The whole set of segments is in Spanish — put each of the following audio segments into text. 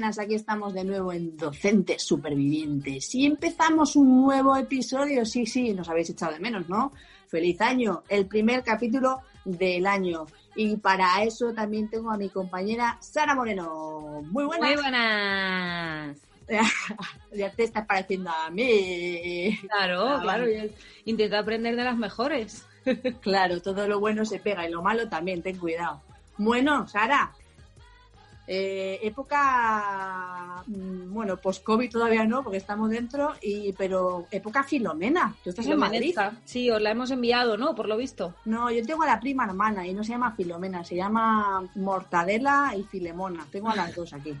Buenas, aquí estamos de nuevo en Docentes Supervivientes y empezamos un nuevo episodio. Sí, sí, nos habéis echado de menos, ¿no? Feliz año, el primer capítulo del año. Y para eso también tengo a mi compañera Sara Moreno. Muy buenas. Muy buenas. ya te estás pareciendo a mí. Claro, Ah, claro. yo Intento aprender de las mejores. Claro, todo lo bueno se pega y lo malo también, ten cuidado. Bueno, Sara, eh, época, mm, bueno, post-COVID todavía no, porque estamos dentro, y pero época Filomena. ¿Tú estás en Madrid? Sí, os la hemos enviado, ¿no? Por lo visto. No, yo tengo a la prima hermana y no se llama Filomena, se llama Mortadela y Filemona. Tengo a las dos aquí.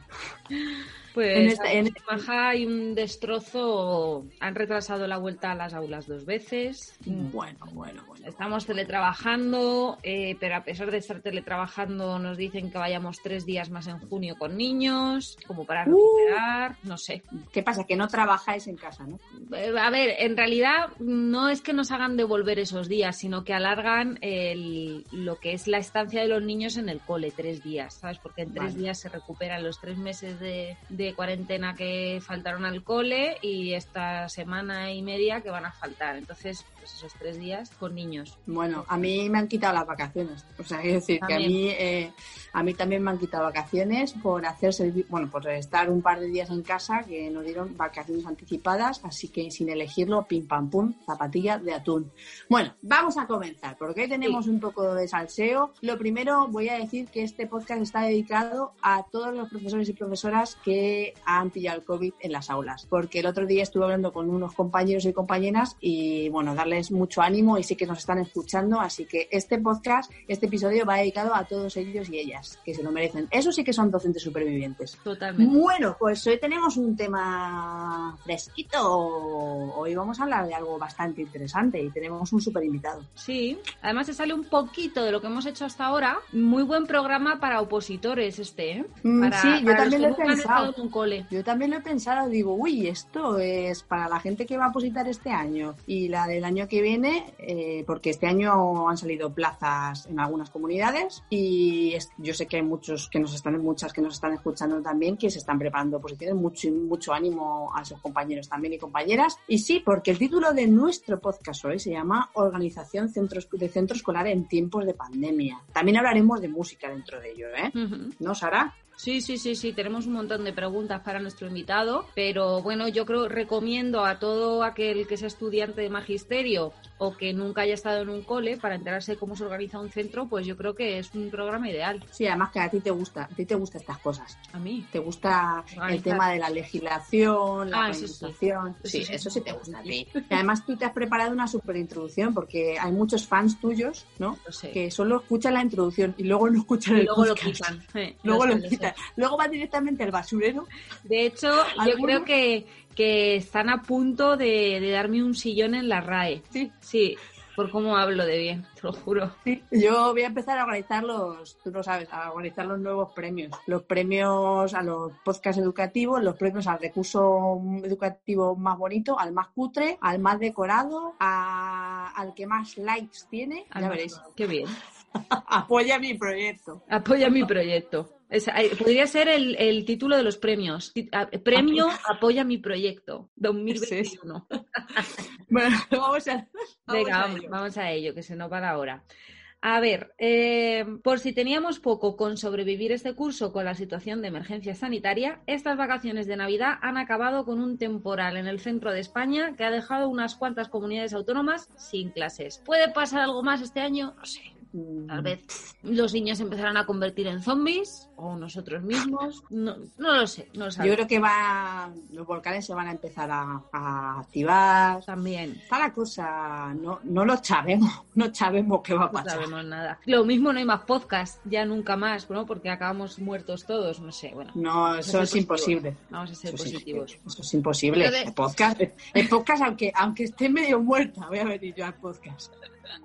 Pues En este- en- en Maja hay un destrozo. Han retrasado la vuelta a las aulas dos veces. Bueno, bueno, bueno. Estamos teletrabajando, eh, pero a pesar de estar teletrabajando nos dicen que vayamos tres días más en junio con niños, como para Uh. recuperar, no sé. ¿Qué pasa? Que no trabajáis en casa, ¿no? Eh, A ver, en realidad no es que nos hagan devolver esos días, sino que alargan el- lo que es la estancia de los niños en el cole, tres días, ¿sabes? Porque en tres Vale. días se recuperan los tres meses de, de cuarentena que faltaron al cole y esta semana y media que van a faltar. Entonces, pues esos tres días con niños. Bueno, a mí me han quitado las vacaciones. O sea, es decir, que a mí, eh, a mí también me han quitado vacaciones por hacer servi- bueno, por estar un par de días en casa que nos dieron vacaciones anticipadas, así que sin elegirlo, pim pam pum, zapatilla de atún. Bueno, vamos a comenzar, porque hoy tenemos un poco de salseo. Lo primero, voy a decir que este podcast está dedicado a todos los profesores y profesoras que han pillado el COVID en las aulas, porque el otro día estuve hablando con unos compañeros y compañeras y, bueno, darles mucho ánimo y sí que nos están escuchando, así que este podcast, este episodio va dedicado a todos ellos y ellas, que se lo merecen. Eso sí que son docentes supervivientes. Totalmente. Bueno, pues hoy tenemos un tema fresquito. Hoy vamos a hablar de algo bastante interesante y tenemos un super invitado. Sí, además se sale un poquito de lo que hemos hecho hasta ahora. Muy buen programa para opositores este, ¿eh? Mm, Para, sí, yo para también lo he pensado. en un cole. Yo también lo he pensado, digo, uy, esto es para la gente que va a positar este año y la del año que viene, eh, porque este año han salido plazas en algunas comunidades y es- yo sé que hay muchos que nos están, muchas que nos están escuchando también que se están preparando oposiciones, mucho, mucho ánimo a sus compañeros también y compañeras. Y sí, porque el título de nuestro podcast hoy se llama Organización Centros, de Centro Escolar en tiempos de pandemia. También hablaremos de música dentro de ello, ¿eh? Ujú. ¿No, Sara? Sí, sí, sí, sí, tenemos un montón de preguntas para nuestro invitado, pero bueno, yo creo, recomiendo a todo aquel que sea estudiante de magisterio o que nunca haya estado en un cole para enterarse de cómo se organiza un centro, pues yo creo que es un programa ideal. Sí, además que a ti te gusta, a ti te gustan estas cosas. A mí. ¿Te gusta el tema de la legislación, la Ah, eso sí. Eso Sí, sí. eso sí te gusta a ti. Y además tú te has preparado una super introducción porque hay muchos fans tuyos, ¿no? Lo sé. Que solo escuchan la introducción y luego no escuchan Y el luego lo quitan. Eh, Luego lo lo sé, Luego va directamente al basurero. De hecho, yo creo que, que están a punto de, de darme un sillón en la RAE. Sí. Sí, por cómo hablo de bien, te lo juro. Sí. Yo voy a empezar a organizar los, tú lo sabes, a organizar los nuevos premios. Los premios a los podcasts educativos, los premios al recurso educativo más bonito, al más cutre, al más decorado, a- al que más likes tiene. Ya Además, veréis. Qué bien. Apoya mi proyecto. Apoya mi proyecto. Es- podría ser el, el título de los premios. Premio Apoya mi proyecto 2021. Bueno, vamos a, vamos Venga, a vamos, ello. vamos a ello, que se nos va la hora. A ver, eh, por si teníamos poco con sobrevivir este curso con la situación de emergencia sanitaria, estas vacaciones de Navidad han acabado con un temporal en el centro de España que ha dejado unas cuantas comunidades autónomas sin clases. ¿Puede pasar algo más este año? No sé. Tal vez los niños empezarán a convertir en zombies o nosotros mismos. No, no lo sé, no lo Yo creo que va, los volcanes se van a empezar a, a activar. También. Está la cosa, no, no lo sabemos, no sabemos qué va a pasar. No sabemos nada. Lo mismo no hay más podcast, ya nunca más, ¿no? Porque acabamos muertos todos, no sé, bueno. No, eso es imposible. Vamos a ser Eso es- positivos. eso es imposible. El podcast, el podcast aunque, aunque esté medio muerta, voy a venir yo al podcast.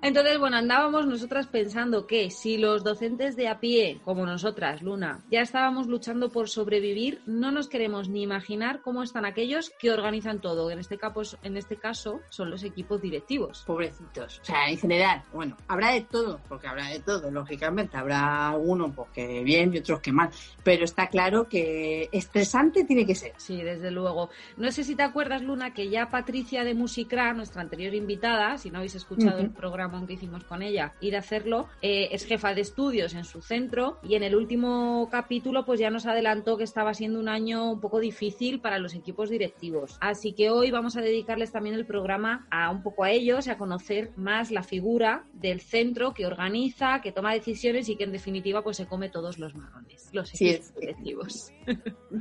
Entonces, bueno, andábamos nosotras pensando que si los docentes de a pie, como nosotras, Luna, ya estábamos luchando por sobrevivir, no nos queremos ni imaginar cómo están aquellos que organizan todo. En este caso, en este caso son los equipos directivos. Pobrecitos. O sea, en general, bueno, habrá de todo, porque habrá de todo, lógicamente. Habrá algunos pues, que bien y otros que mal. Pero está claro que estresante tiene que ser. Sí, desde luego. No sé si te acuerdas, Luna, que ya Patricia de Musicra, nuestra anterior invitada, si no habéis escuchado el Ujú. Programa que hicimos con ella, ir a hacerlo, eh, es jefa de estudios en su centro y en el último capítulo pues ya nos adelantó que estaba siendo un año un poco difícil para los equipos directivos. Así que hoy vamos a dedicarles también el programa a un poco a ellos y a conocer más la figura del centro que organiza, que toma decisiones y que en definitiva pues se come todos los marrones, los Sí, equipos es- directivos.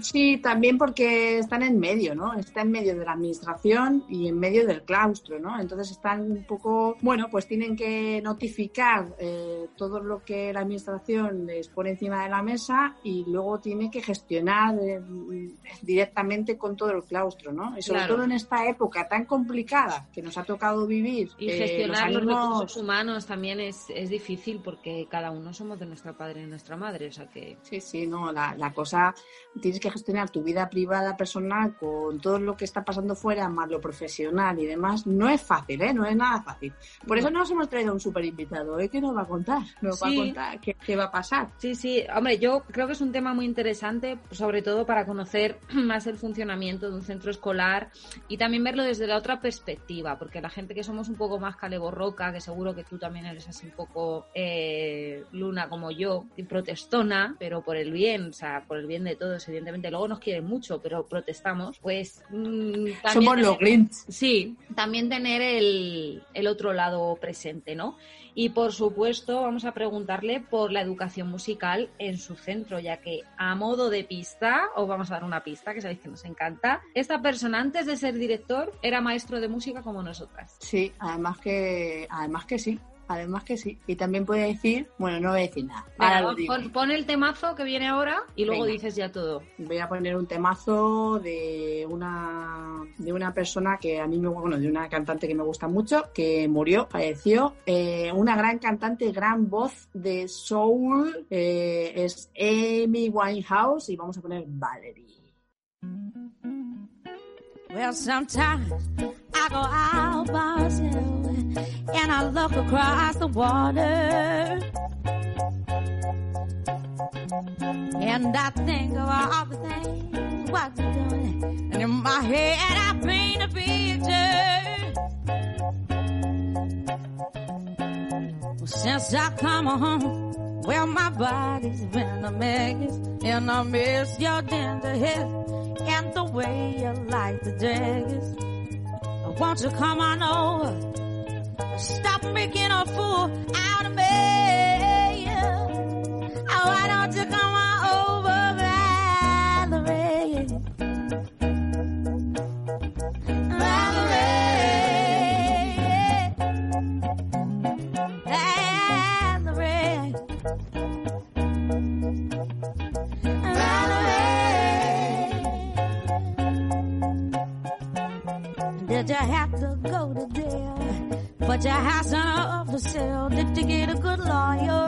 Sí, también porque están en medio, ¿no? Está en medio de la administración y en medio del claustro, ¿no? Entonces están un poco, bueno, pues tienen que notificar eh, todo lo que la administración les pone encima de la mesa y luego tiene que gestionar eh, directamente con todo el claustro, ¿no? Y sobre Claro. todo en esta época tan complicada que nos ha tocado vivir. Y eh, gestionar los, ánimos- recursos humanos también es, es difícil porque cada uno somos de nuestra padre y nuestra madre, o sea que... Sí, sí, no, la, la cosa, tienes que gestionar tu vida privada, personal, con todo lo que está pasando fuera, más lo profesional y demás, no es fácil, ¿eh? No es nada fácil. Por eso nos hemos traído a un super invitado, ¿eh? Que nos va a contar, nos va a Sí. contar qué, qué va a pasar. Sí, sí, hombre, yo creo que es un tema muy interesante, sobre todo para conocer más el funcionamiento de un centro escolar y también verlo desde la otra perspectiva, porque la gente que somos un poco más caleborroca, que seguro que tú también eres así un poco eh, luna como yo, y protestona, pero por el bien, o sea, por el bien de todos, evidentemente. Luego nos quieren mucho, pero protestamos, pues mm, también Somos los Grinch. Sí, también tener el, el otro lado presente, ¿no? Y por supuesto vamos a preguntarle por la educación musical en su centro, ya que a modo de pista, os vamos a dar una pista que sabéis que nos encanta, esta persona antes de ser director era maestro de música como nosotras. Sí, además que, además que sí, además que sí. Y también puede decir, bueno, no voy a decir nada. Ahora lo pon, pon el temazo que viene ahora y luego Venga. dices ya todo. voy a poner un temazo de una de una persona que a mí me bueno de una cantante que me gusta mucho que murió falleció eh, una gran cantante gran voz de soul eh, es Amy Winehouse y vamos a poner Valerie Well, sometimes I go out by myself and I look across the water. And I think of all the things what you're doing. And in my head I paint a picture. Since I come home, well, my body's been a mess. And I miss your tender hips and the way you like the dress. Won't you come on over? Stop making a fool out of me. Oh, why don't you come on over, Up for sale. Did you get a good lawyer?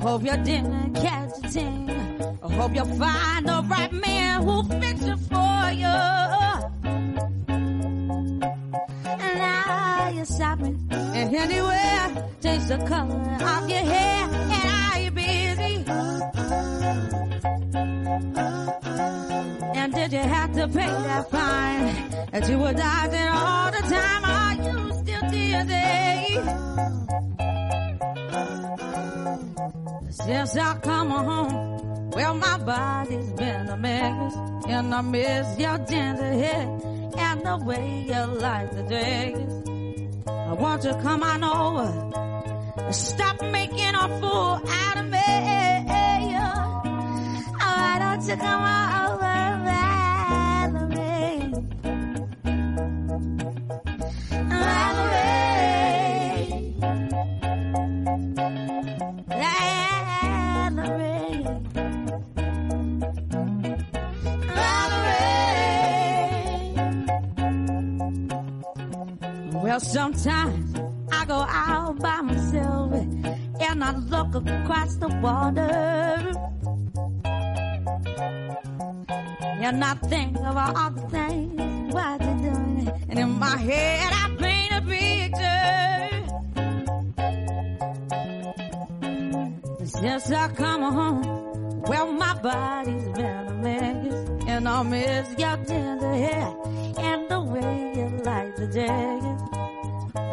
Hope you didn't catch a thing. I hope you'll find the right man who'll fix it for you. And now you're shopping and anywhere change the color of your hair. And are you busy? Have to pay that fine that you were dodging all the time? Are you still dear. Since I come home, well, my body's been a mess, and I miss your gentle head and the way you like the days. I want you to come on over, stop making a fool out of me. Oh, why don't you come on over, sometimes I go out by myself and I look across the water. And I think of all the things what you're doing. And in my head I paint a picture. Since I come home, well my body's been a mess. And I miss your tender hair and the way you like the jazz.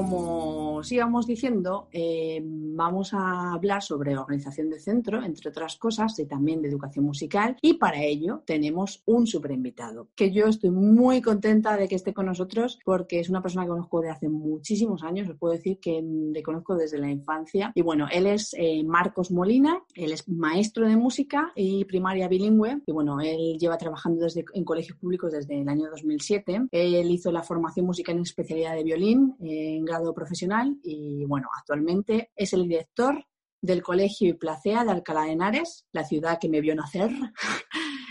como os íbamos diciendo, eh, vamos a hablar sobre organización de centro, entre otras cosas, y también de educación musical. Y para ello tenemos un super invitado, que yo estoy muy contenta de que esté con nosotros porque es una persona que conozco de hace muchísimos años. Os puedo decir que le conozco desde la infancia. Y bueno, él es eh, Marcos Molina, él es maestro de música y primaria bilingüe. Y bueno, él lleva trabajando desde, en colegios públicos desde el año 2007. Él hizo la formación musical en especialidad de violín eh, en grado profesional y bueno, actualmente es el director del Colegio y Placea de Alcalá de Henares, la ciudad que me vio nacer.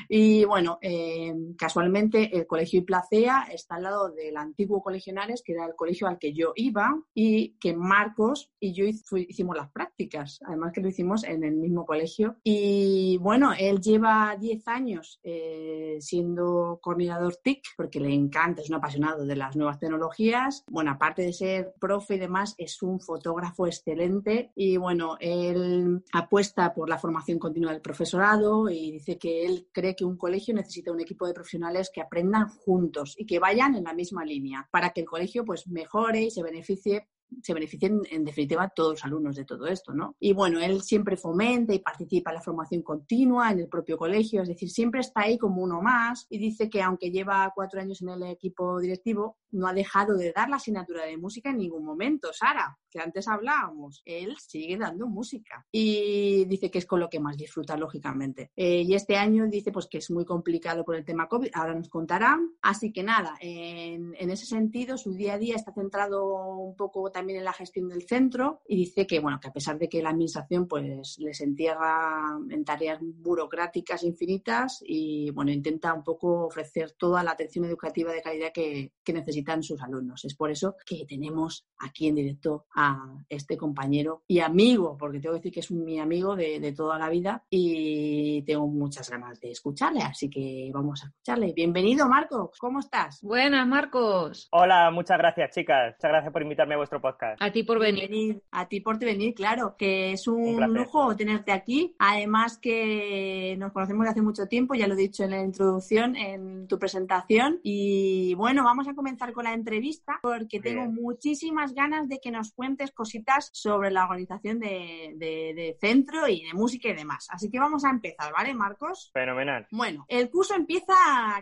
Y bueno, eh, casualmente el Colegio y Placea está al lado del antiguo Colegio Henares, que era el colegio al que yo iba y que Marcos y yo hicimos las prácticas, además que lo hicimos en el mismo colegio. Y bueno, él lleva 10 años eh, siendo coordinador TIC, porque le encanta, es un apasionado de las nuevas tecnologías. Bueno, aparte de ser profe y demás, es un fotógrafo excelente y bueno, él apuesta por la formación continua del profesorado y dice que él cree que un colegio necesita un equipo de profesionales que aprendan juntos y que vayan en la misma línea para que el colegio pues mejore y se beneficie se beneficien en definitiva todos los alumnos de todo esto, ¿no? Y bueno, él siempre fomenta y participa en la formación continua en el propio colegio, es decir, siempre está ahí como uno más y dice que aunque lleva cuatro años en el equipo directivo, no ha dejado de dar la asignatura de música en ningún momento. Sara, que antes hablábamos, él sigue dando música y dice que es con lo que más disfruta, lógicamente. Eh, y este año dice pues que es muy complicado por el tema COVID, ahora nos contará. Así que nada, en, en ese sentido, su día a día está centrado un poco también en la gestión del centro y dice que, bueno, que a pesar de que la administración pues les entierra en tareas burocráticas infinitas y, bueno, intenta un poco ofrecer toda la atención educativa de calidad que, que sus alumnos. Es por eso que tenemos aquí en directo a este compañero y amigo, porque tengo que decir que es mi amigo de, de toda la vida y tengo muchas ganas de escucharle, así que vamos a escucharle. Bienvenido, Marco, ¿cómo estás? Buenas, Marcos. Hola, muchas gracias, chicas. Muchas gracias por invitarme a vuestro podcast. A ti por venir. A ti por venir, claro, que es un, lujo tenerte aquí. Además que nos conocemos de hace mucho tiempo, ya lo he dicho en la introducción, en tu presentación. Y bueno, vamos a comenzar empezar con la entrevista porque tengo muchísimas ganas de que nos cuentes cositas sobre la organización de, de, centro y de música y demás. Así que vamos a empezar, ¿vale, Marcos? Fenomenal. Bueno, el curso empieza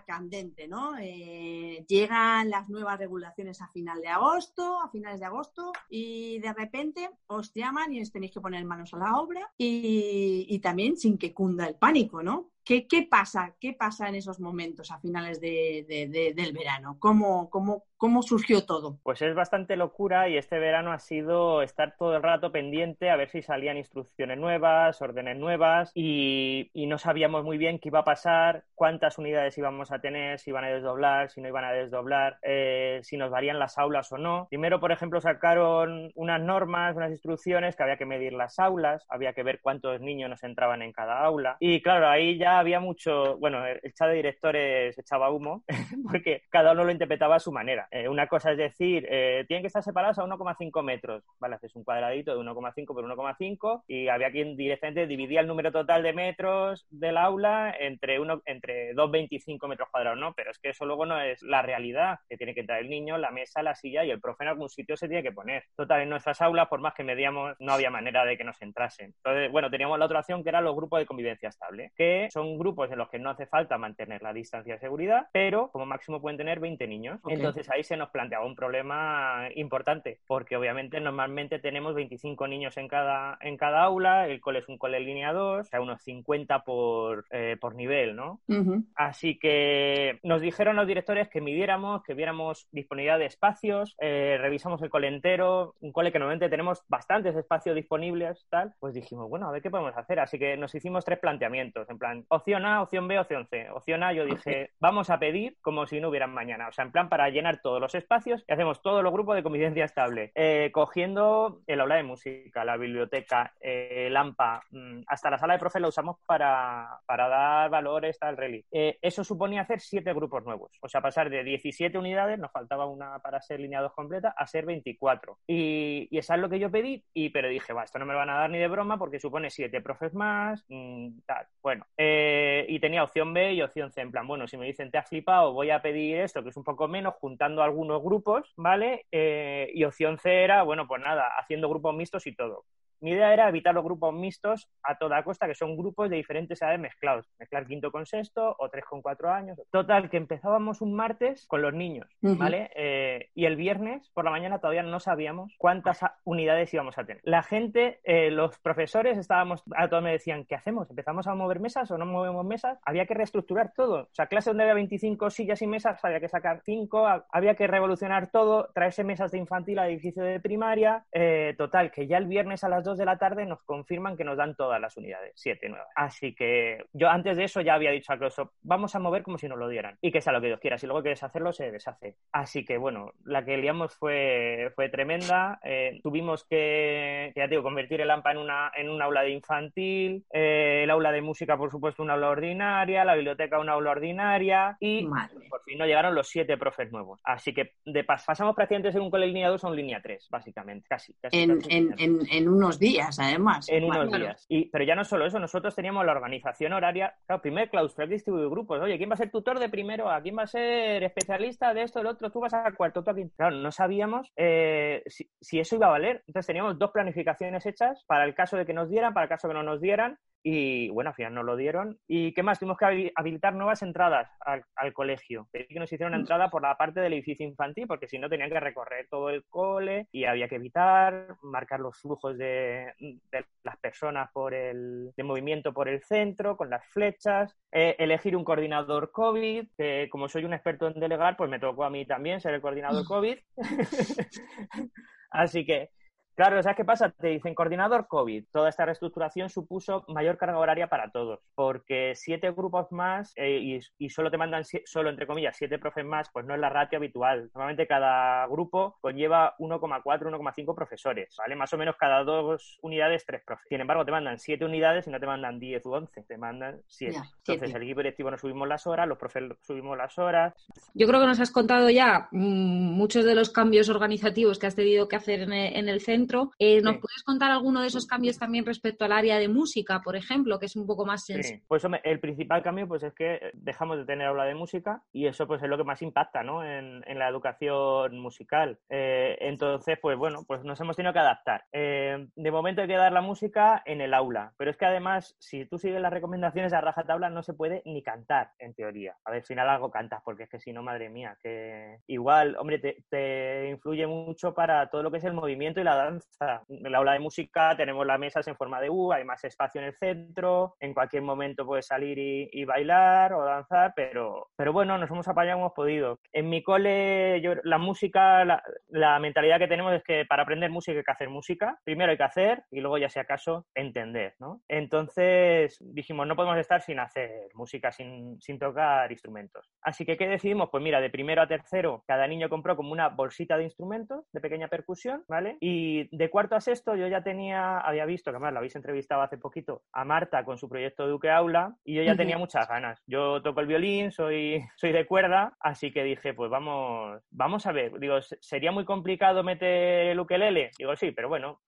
candente, ¿no? Eh, llegan las nuevas regulaciones a final de agosto, a finales de agosto, y de repente os llaman y os tenéis que poner manos a la obra y, y también sin que cunda el pánico, ¿no? ¿Qué, pasa? ¿Qué pasa en esos momentos a finales del verano? ¿Cómo, cómo, ¿Cómo surgió todo? Pues es bastante locura y este verano ha sido estar todo el rato pendiente a ver si salían instrucciones nuevas, órdenes nuevas y, no sabíamos muy bien qué iba a pasar, cuántas unidades íbamos a tener, si iban a desdoblar, si no iban a desdoblar, eh, si nos varían las aulas o no. Primero, por ejemplo, sacaron unas normas, unas instrucciones que había que medir las aulas, había que ver cuántos niños nos entraban en cada aula y claro, ahí ya había mucho, bueno, el chat de directores echaba humo porque cada uno lo interpretaba a su manera. Eh, una cosa es decir, eh, tienen que estar separados a 1,5 metros, ¿vale? Haces un cuadradito de 1,5 por 1,5 y había quien directamente dividía el número total de metros del aula entre, uno, entre 2,25 metros cuadrados, ¿no? Pero es que eso luego no es la realidad, que tiene que entrar el niño, la mesa, la silla y el profe en algún sitio se tiene que poner. Total, en nuestras aulas, por más que medíamos, no había manera de que nos entrasen. Entonces, bueno, teníamos la otra opción que eran los grupos de convivencia estable, que son grupos en los que no hace falta mantener la distancia de seguridad, pero como máximo pueden tener 20 niños. Entonces ahí se nos planteaba un problema importante, porque obviamente normalmente tenemos 25 niños en cada, en cada aula, el cole es un cole línea 2, o sea, unos 50 por, eh, por nivel, ¿no? Así que nos dijeron los directores que midiéramos, que viéramos disponibilidad de espacios, eh, revisamos el cole entero, un cole que normalmente tenemos bastantes espacios disponibles, tal, pues dijimos, bueno, a ver qué podemos hacer. Así que nos hicimos tres planteamientos, en plan, opción A, opción B, opción C. Opción A, yo dije, vamos a pedir como si no hubieran mañana. O sea, en plan para llenar todos los espacios y hacemos todos los grupos de convivencia estable. Eh, cogiendo el aula de música, la biblioteca, eh, el AMPA, mm, hasta la sala de profe la usamos para, para dar valores al rally. Eh, eso suponía hacer siete grupos nuevos. O sea, pasar de 17 unidades, nos faltaba una para ser línea 2 completa, a ser 24. Y, y eso es lo que yo pedí, y, pero dije, va, esto no me lo van a dar ni de broma porque supone siete profes más, mm, tal. Bueno, y tenía opción B y opción C. En plan, bueno, si me dicen te has flipado, voy a pedir esto, que es un poco menos, juntando algunos grupos, ¿vale? Eh, y opción C era, bueno, pues nada, haciendo grupos mixtos y todo. Mi idea era evitar los grupos mixtos a toda costa, que son grupos de diferentes edades mezclados. Mezclar quinto con sexto o tres con cuatro años. Total, que empezábamos un martes con los niños, ¿vale? Eh, y el viernes por la mañana todavía no sabíamos cuántas unidades íbamos a tener. La gente, eh, los profesores, estábamos, a todos me decían, ¿qué hacemos? ¿Empezamos a mover mesas o no movemos mesas? Había que reestructurar todo. O sea, clase donde había 25 sillas y mesas, había que sacar 5, había que revolucionar todo, traerse mesas de infantil al edificio de primaria. Eh, total, que ya el viernes a las de la tarde nos confirman que nos dan todas las unidades, siete nuevas. Así que yo antes de eso ya había dicho a Closop, vamos a mover como si nos lo dieran y que sea lo que Dios quiera. Si luego quieres hacerlo, se deshace. Así que bueno, la que liamos fue, fue tremenda. Eh, tuvimos que, ya digo, convertir el AMPA en, una, en un aula de infantil, eh, el aula de música, por supuesto, una aula ordinaria, la biblioteca una aula ordinaria y por fin nos llegaron los siete profes nuevos. Así que de pasamos prácticamente de un cole línea 2 a un línea 3, básicamente, casi. en, en, en, unos días, además. En unos días. Y, pero ya no solo eso, nosotros teníamos la organización horaria. Claro, primer claustrar distribuido grupos. Oye, ¿quién va a ser tutor de primero A? ¿Quién va a ser especialista de esto, del otro? Tú vas a cuarto, tú aquí. Claro, no sabíamos eh, si, si eso iba a valer. Entonces teníamos dos planificaciones hechas para el caso de que nos dieran, para el caso de que no nos dieran y bueno, al final nos lo dieron. ¿Y qué más? Tuvimos que habilitar nuevas entradas al, colegio. Pedí que nos hicieran una entrada por la parte del edificio infantil, porque si no tenían que recorrer todo el cole y había que evitar, marcar los flujos de, las personas por el de movimiento por el centro, con las flechas, eh, elegir un coordinador COVID, que como soy un experto en delegar, pues me tocó a mí también ser el coordinador COVID. Así que Claro, ¿sabes qué pasa? Te dicen coordinador COVID. Toda esta reestructuración supuso mayor carga horaria para todos, porque siete grupos más eh, y, solo te mandan, solo entre comillas, siete profes más, pues no es la ratio habitual. Normalmente cada grupo conlleva 1,4, 1,5 profesores, ¿vale? Más o menos cada dos unidades, tres profes. Sin embargo, te mandan siete unidades y no te mandan 10 u 11, te mandan siete. Entonces, el equipo directivo nos subimos las horas, los profes subimos las horas. Yo creo que nos has contado ya mm, muchos de los cambios organizativos que has tenido que hacer en el centro Eh, ¿Nos puedes contar alguno de esos cambios también respecto al área de música, por ejemplo, que es un poco más sensible? Pues el principal cambio pues es que dejamos de tener aula de música y eso pues es lo que más impacta ¿no? en, la educación musical. Eh, entonces, pues bueno, pues nos hemos tenido que adaptar. Eh, de momento hay que dar la música en el aula, pero es que además, si tú sigues las recomendaciones a rajatabla, no se puede ni cantar, en teoría. A ver, al final algo cantas, porque es que si no, madre mía, que igual, hombre, te, influye mucho para todo lo que es el movimiento y la danza. En el aula de música tenemos las mesas en forma de U, hay más espacio en el centro, en cualquier momento puedes salir y, bailar o danzar, pero, pero bueno, nos hemos apañado, hemos podido. En mi cole, la música, la, la mentalidad que tenemos es que para aprender música hay que hacer música. Primero hay que hacer y luego ya si acaso entender, ¿no? Entonces dijimos, no podemos estar sin hacer música, sin, sin tocar instrumentos. Así que, ¿qué decidimos? Pues mira, de primero a tercero, cada niño compró como una bolsita de instrumentos de pequeña percusión, ¿vale? Y de cuarto a sexto yo ya tenía, había visto, que además lo habéis entrevistado hace poquito, a Marta con su proyecto Duque Aula y yo ya tenía muchas ganas. Yo toco el violín, soy, soy de cuerda, así que dije, pues vamos, vamos a ver. Digo, ¿sería muy complicado meter el ukelele? Digo, sí, pero bueno,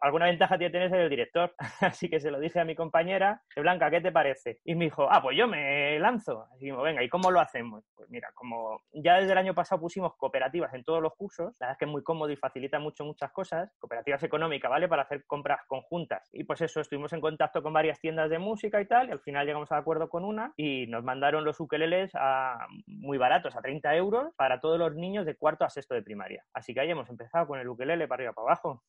alguna ventaja tiene tener el director. así que se lo dije a mi compañera, Blanca, ¿qué te parece? Y me dijo, ah, pues yo me lanzo. Así que, venga, ¿y cómo lo hacemos? Pues mira, como ya desde el año pasado pusimos cooperativas en todos los cursos, la verdad es que es muy cómodo y facilita mucho muchas cosas, cooperativas económicas, ¿vale? Para hacer compras conjuntas. Y pues eso, estuvimos en contacto con varias tiendas de música y tal, y al final llegamos a acuerdo con una y nos mandaron los ukeleles a muy baratos, a 30 euros, para todos los niños de cuarto a sexto de primaria. Así que ahí hemos empezado con el ukelele para arriba para abajo.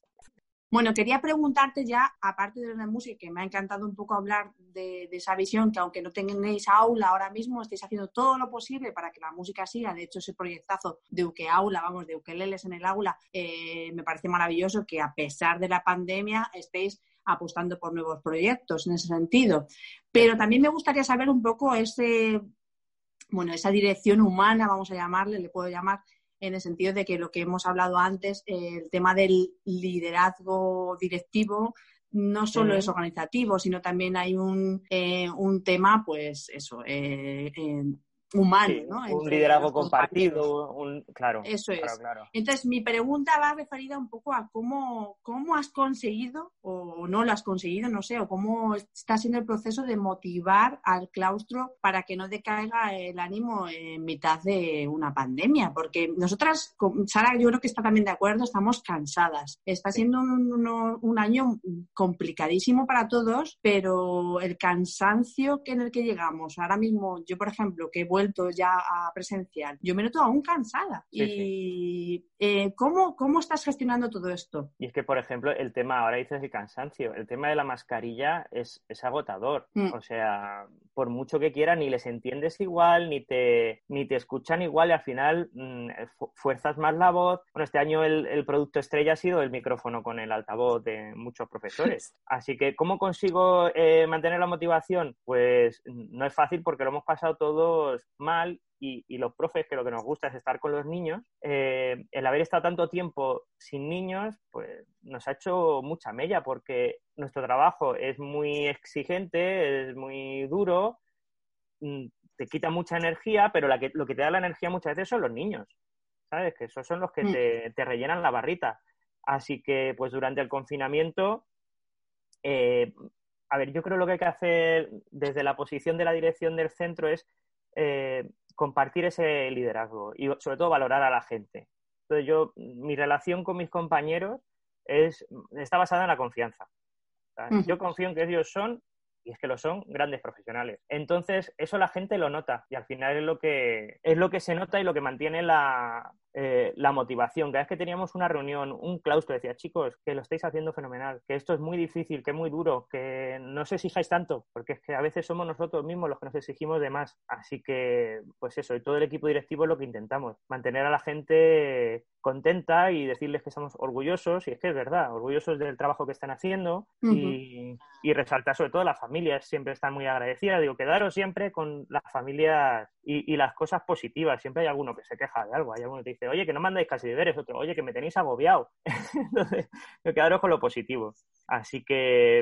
Bueno, quería preguntarte ya, aparte de la música, que me ha encantado un poco hablar de, esa visión, que aunque no tengáis aula ahora mismo, estáis haciendo todo lo posible para que la música siga. De hecho, ese proyectazo de Uke Aula, vamos, de ukeleles en el aula, eh, me parece maravilloso que a pesar de la pandemia estéis apostando por nuevos proyectos en ese sentido. Pero también me gustaría saber un poco ese, bueno, esa dirección humana, vamos a llamarle, le puedo llamar, en el sentido de que lo que hemos hablado antes, el tema del liderazgo directivo, no solo es organizativo, sino también hay un, eh, un tema, pues eso, eh, humano, ¿no? Un liderazgo compartido, un, claro. Eso es. Entonces, mi pregunta va referida un poco a cómo, cómo has conseguido, o no lo has conseguido, no sé, o cómo está siendo el proceso de motivar al claustro para que no decaiga el ánimo en mitad de una pandemia. Porque nosotras, Sara, yo creo que está también de acuerdo, estamos cansadas. Está siendo un, un año complicadísimo para todos, pero el cansancio en el que llegamos, ahora mismo, yo, por ejemplo, que vuelvo ya a presencial, yo me noto aún cansada. y eh, ¿cómo, ¿cómo estás gestionando todo esto? Y es que, por ejemplo, el tema, ahora dices de cansancio, el tema de la mascarilla es, es agotador. Mm. O sea, por mucho que quieran, ni les entiendes igual, ni te, ni te escuchan igual y al final mm, fuerzas más la voz. Bueno, este año el, el, producto estrella ha sido el micrófono con el altavoz de muchos profesores. Así que, ¿cómo consigo eh, mantener la motivación? Pues no es fácil porque lo hemos pasado todos mal y, los profes, que lo que nos gusta es estar con los niños, eh, el haber estado tanto tiempo sin niños, pues nos ha hecho mucha mella porque nuestro trabajo es muy exigente, es muy duro, mm, te quita mucha energía, pero la que, lo que te da la energía muchas veces son los niños, ¿sabes? Que esos son los que mm. te, rellenan la barrita. Así que, pues durante el confinamiento, eh, a ver, yo creo lo que hay que hacer desde la posición de la dirección del centro es eh, compartir ese liderazgo y sobre todo valorar a la gente. Entonces yo, mi relación con mis compañeros es, está basada en la confianza. Yo confío en que ellos son, y es que lo son, grandes profesionales. Entonces, eso la gente lo nota y al final es lo que, es lo que se nota y lo que mantiene la, eh, la motivación. Cada vez que teníamos una reunión, un claustro, decía, chicos, que lo estáis haciendo fenomenal, que esto es muy difícil, que es muy duro, que no os exijáis tanto, porque es que a veces somos nosotros mismos los que nos exigimos de más. Así que, pues eso, y todo el equipo directivo es lo que intentamos, mantener a la gente contenta y decirles que estamos orgullosos, y es que es verdad, orgullosos del trabajo que están haciendo y, resaltar sobre todo las siempre están muy agradecidas. Digo, quedaros siempre con las familias y, las cosas positivas. Siempre hay alguno que se queja de algo, hay alguno que dice, oye, que no mandáis casi otro, oye, que me tenéis agobiado. Entonces, quedaros con lo positivo. Así que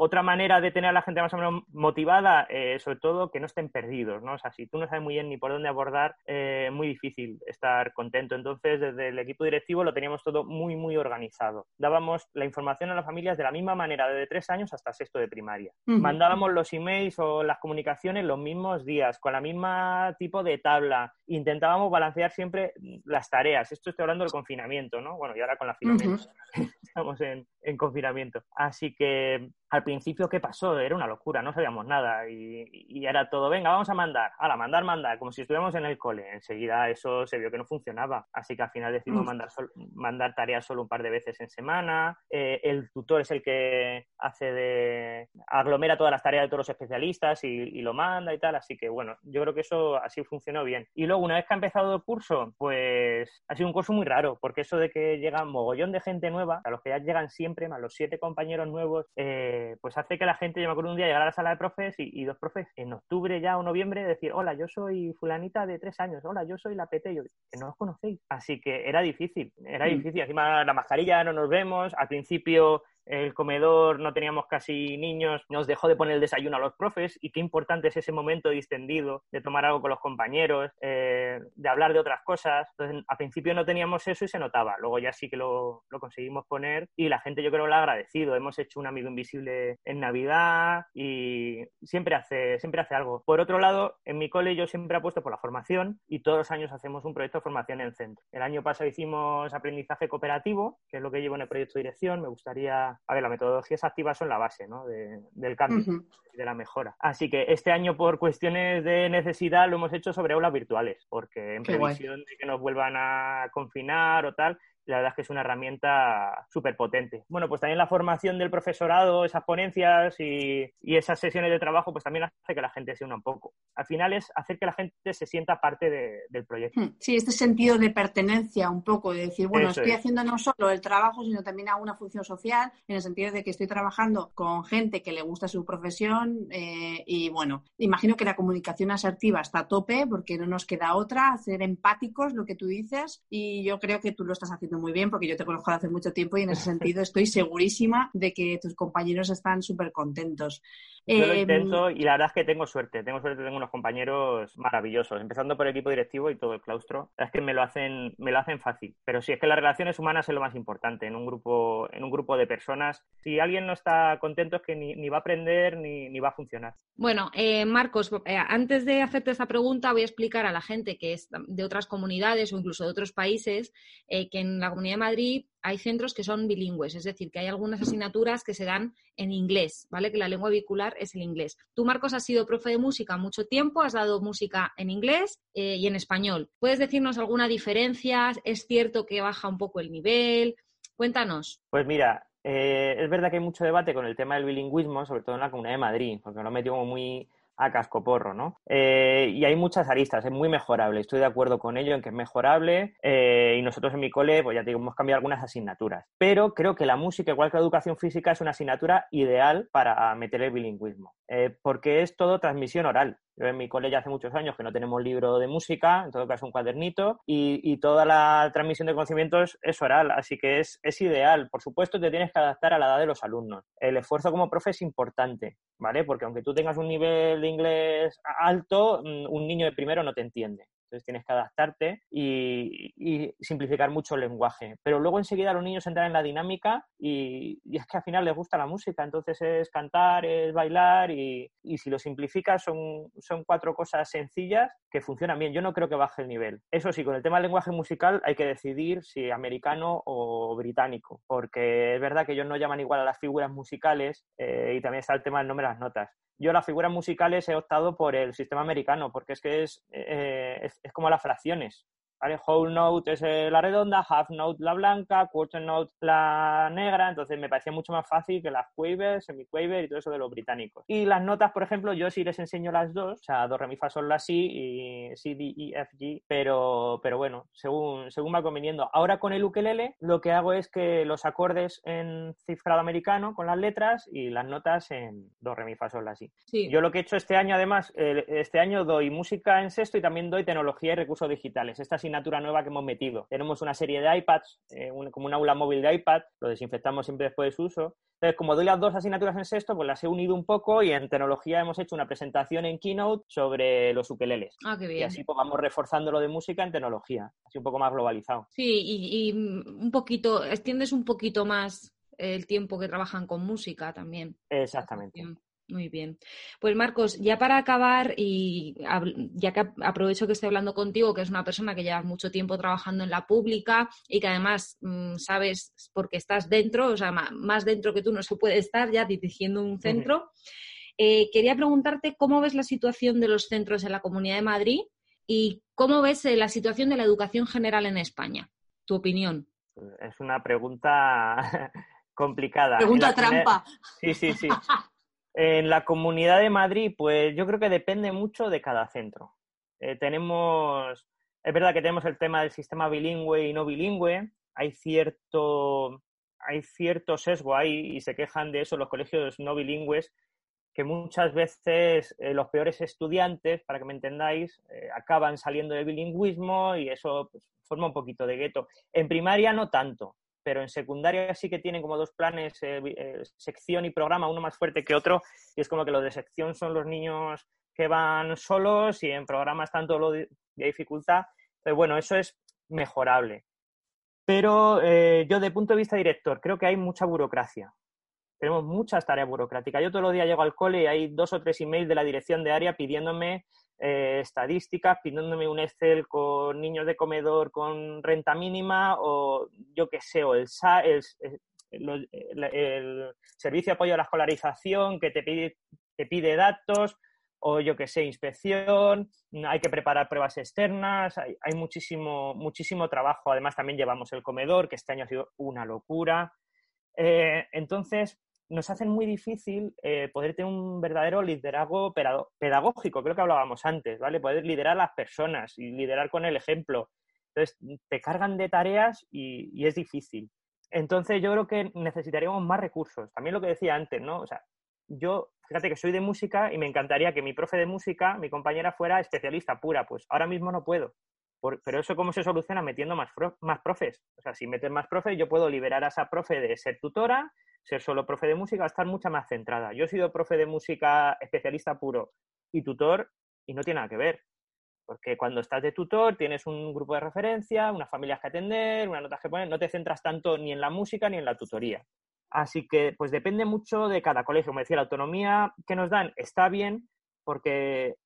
Otra manera de tener a la gente más o menos motivada, eh, sobre todo que no estén perdidos, ¿no? O sea, si tú no sabes muy bien ni por dónde abordar, eh, es muy difícil estar contento. Entonces, desde el equipo directivo lo teníamos todo muy, muy organizado. Dábamos la información a las familias de la misma manera, desde tres años hasta sexto de primaria. Mandábamos los emails o las comunicaciones los mismos días, con la misma tipo de tabla. Intentábamos balancear siempre las tareas. Esto estoy hablando del confinamiento, ¿no? Bueno, y ahora con la filomena. Estamos en, en confinamiento. Así que al principio, ¿qué pasó? Era una locura, no sabíamos nada y, y era todo, venga, vamos a mandar, a la mandar, mandar, como si estuviéramos en el cole. Enseguida eso se vio que no funcionaba, así que al final decidimos mandar, mandar tareas solo un par de veces en semana. Eh, el tutor es el que hace de, aglomera todas las tareas de todos los especialistas y, y, lo manda y tal, así que bueno, yo creo que eso así funcionó bien. Y luego, una vez que ha empezado el curso, pues ha sido un curso muy raro, porque eso de que llega un mogollón de gente nueva, a los que ya llegan siempre, más los siete compañeros nuevos, eh, pues hace que la gente, yo me acuerdo un día llegar a la sala de profes y, dos profes en octubre ya o noviembre decir, hola, yo soy fulanita de tres años, hola, yo soy la PT, yo, que no os conocéis. Así que era difícil, era mm. difícil. Encima la mascarilla no nos vemos, al principio el comedor no teníamos casi niños, nos dejó de poner el desayuno a los profes y qué importante es ese momento distendido de tomar algo con los compañeros, eh, de hablar de otras cosas. Entonces, al principio no teníamos eso y se notaba, luego ya sí que lo, lo conseguimos poner y la gente yo creo lo ha agradecido. Hemos hecho un amigo invisible en Navidad y siempre hace, siempre hace algo. Por otro lado, en mi cole yo siempre apuesto por la formación y todos los años hacemos un proyecto de formación en centro. El año pasado hicimos aprendizaje cooperativo, que es lo que llevo en el proyecto de dirección. Me gustaría a ver, las metodologías activas son la base ¿no? del cambio, de la mejora. Así que este año, por cuestiones de necesidad, lo hemos hecho sobre aulas virtuales, porque en previsión de que nos vuelvan a confinar o tal, la verdad es que es una herramienta súper potente. Bueno, pues también la formación del profesorado, esas ponencias y, esas sesiones de trabajo, pues también hace que la gente se una un poco. Al final es hacer que la gente se sienta parte del proyecto. Hmm, sí, este sentido de pertenencia un poco, de decir, bueno, estoy haciendo no solo el trabajo, sino también hago una función social, en el sentido de que estoy trabajando con gente que le gusta su profesión eh, y bueno, imagino que la comunicación asertiva está a tope porque no nos queda otra, ser empáticos, lo que tú dices, y yo creo que tú lo estás haciendo muy bien porque yo te conozco hace mucho tiempo y en ese sentido estoy segurísima de que tus compañeros están súper contentos. Yo lo em, intento y la verdad es que tengo suerte. Tengo suerte, tengo unos compañeros maravillosos, empezando por el equipo directivo y todo el claustro. Es que me lo hacen, me lo hacen fácil. Pero sí, es que las relaciones humanas es lo más importante en un grupo, en un grupo de personas. Si alguien no está contento es que ni, va a aprender ni, ni, va a funcionar. Bueno, eh, Marcos, eh, antes de hacerte esta pregunta voy a explicar a la gente que es de otras comunidades o incluso de otros países eh, que en la Comunidad de Madrid hay centros que son bilingües, es decir, que hay algunas asignaturas que se dan en inglés, ¿vale? Que la lengua vehicular es el inglés. Tú, Marcos, has sido profe de música mucho tiempo, has dado música en inglés eh, y en español. ¿Puedes decirnos alguna diferencia? ¿Es cierto que baja un poco el nivel? Cuéntanos. Pues mira, eh, es verdad que hay mucho debate con el tema del bilingüismo, sobre todo en la Comunidad de Madrid, porque lo metido como muy a cascoporro, ¿no? Eh, y hay muchas aristas, es muy mejorable, estoy de acuerdo con ello en que es mejorable eh, y nosotros en mi cole, pues ya te digo, hemos cambiado algunas asignaturas, pero creo que la música, igual que la educación física, es una asignatura ideal para meter el bilingüismo, eh, porque es todo transmisión oral. Yo en mi cole ya hace muchos años que no tenemos libro de música, en todo caso un cuadernito, y, toda la transmisión de conocimientos es oral, así que es, es ideal. Por supuesto, te tienes que adaptar a la edad de los alumnos. El esfuerzo como profe es importante, ¿vale? Porque aunque tú tengas un nivel de inglés alto, mm, un niño de primero no te entiende. Entonces tienes que adaptarte y, simplificar mucho el lenguaje. Pero luego enseguida los niños entran en la dinámica y, es que al final les gusta la música. Entonces es cantar, es bailar y, si lo simplificas son, cuatro cosas sencillas que funcionan bien. Yo no creo que baje el nivel. Eso sí, con el tema del lenguaje musical hay que decidir si americano o británico. Porque es verdad que ellos no llaman igual a las figuras musicales eh, y también está el tema del nombre de las notas yo las figuras musicales he optado por el sistema americano, porque es que es, eh, es, es como las fracciones. ¿Vale? Whole note es eh, la redonda, half note la blanca, quarter note la negra, entonces me parecía mucho más fácil que las quaver, semi-quaver y todo eso de los británicos. Y las notas, por ejemplo, yo sí les enseño las dos, o sea, do, re, mi, fa, sol, la, si y si, d, e, f, g, pero, pero bueno, según, según va conveniendo. Ahora con el ukelele lo que hago es que los acordes en cifrado americano con las letras y las notas en do, re, mi, fa, sol, la, si. Yo lo que he hecho este año, además, este año doy música en sexto y también doy tecnología y recursos digitales. Esta asignatura nueva que hemos metido. Tenemos una serie de iPads, eh, como un aula móvil de iPad, lo desinfectamos siempre después de su uso. Entonces, como doy las dos asignaturas en sexto, pues las he unido un poco y en tecnología hemos hecho una presentación en Keynote sobre los ukeleles. Ah, qué bien. Y así pues, vamos reforzando lo de música en tecnología, así un poco más globalizado. Sí, y, y un poquito, extiendes un poquito más el tiempo que trabajan con música también. Exactamente. Muy bien. Pues Marcos, ya para acabar y ya que aprovecho que estoy hablando contigo, que es una persona que lleva mucho tiempo trabajando en la pública y que además mm, sabes porque estás dentro, o sea, más dentro que tú no se puede estar ya dirigiendo un centro, eh, quería preguntarte cómo ves la situación de los centros en la Comunidad de Madrid y cómo ves eh, la situación de la educación general en España. Tu opinión. Es una pregunta complicada. Pregunta trampa. Sí, sí, sí. En la Comunidad de Madrid, pues yo creo que depende mucho de cada centro. Eh, tenemos, es verdad que tenemos el tema del sistema bilingüe y no bilingüe. Hay cierto, hay cierto sesgo ahí y se quejan de eso los colegios no bilingües, que muchas veces eh, los peores estudiantes, para que me entendáis, eh, acaban saliendo de bilingüismo y eso pues, forma un poquito de gueto. En primaria no tanto pero en secundaria sí que tienen como dos planes, eh, eh, sección y programa, uno más fuerte que otro, y es como que los de sección son los niños que van solos y en programa están todo lo de, dificultad. Pero bueno, eso es mejorable. Pero eh, yo, de punto de vista director, creo que hay mucha burocracia. Tenemos muchas tareas burocráticas. Yo todos los días llego al cole y hay dos o tres emails de la dirección de área pidiéndome eh, estadísticas, pidiéndome un Excel con niños de comedor con renta mínima o yo qué sé, o el, el, servicio de apoyo a la escolarización que te pide, te pide datos o yo qué sé, inspección, hay que preparar pruebas externas, hay, muchísimo, muchísimo trabajo. Además, también llevamos el comedor, que este año ha sido una locura. Eh, entonces, nos hacen muy difícil eh, poder tener un verdadero liderazgo pedagógico, creo que hablábamos antes, ¿vale? Poder liderar a las personas y liderar con el ejemplo. Entonces, te cargan de tareas y, es difícil. Entonces, yo creo que necesitaríamos más recursos. También lo que decía antes, ¿no? O sea, yo, fíjate que soy de música y me encantaría que mi profe de música, mi compañera, fuera especialista pura. Pues ahora mismo no puedo. pero eso cómo se soluciona metiendo más, más profes. O sea, si metes más profes, yo puedo liberar a esa profe de ser tutora ser solo profe de música, estar mucha más centrada. Yo he sido profe de música especialista puro y tutor y no tiene nada que ver. Porque cuando estás de tutor tienes un grupo de referencia, unas familias que atender, unas notas que poner, no te centras tanto ni en la música ni en la tutoría. Así que, pues depende mucho de cada colegio. Como decía, la autonomía que nos dan está bien porque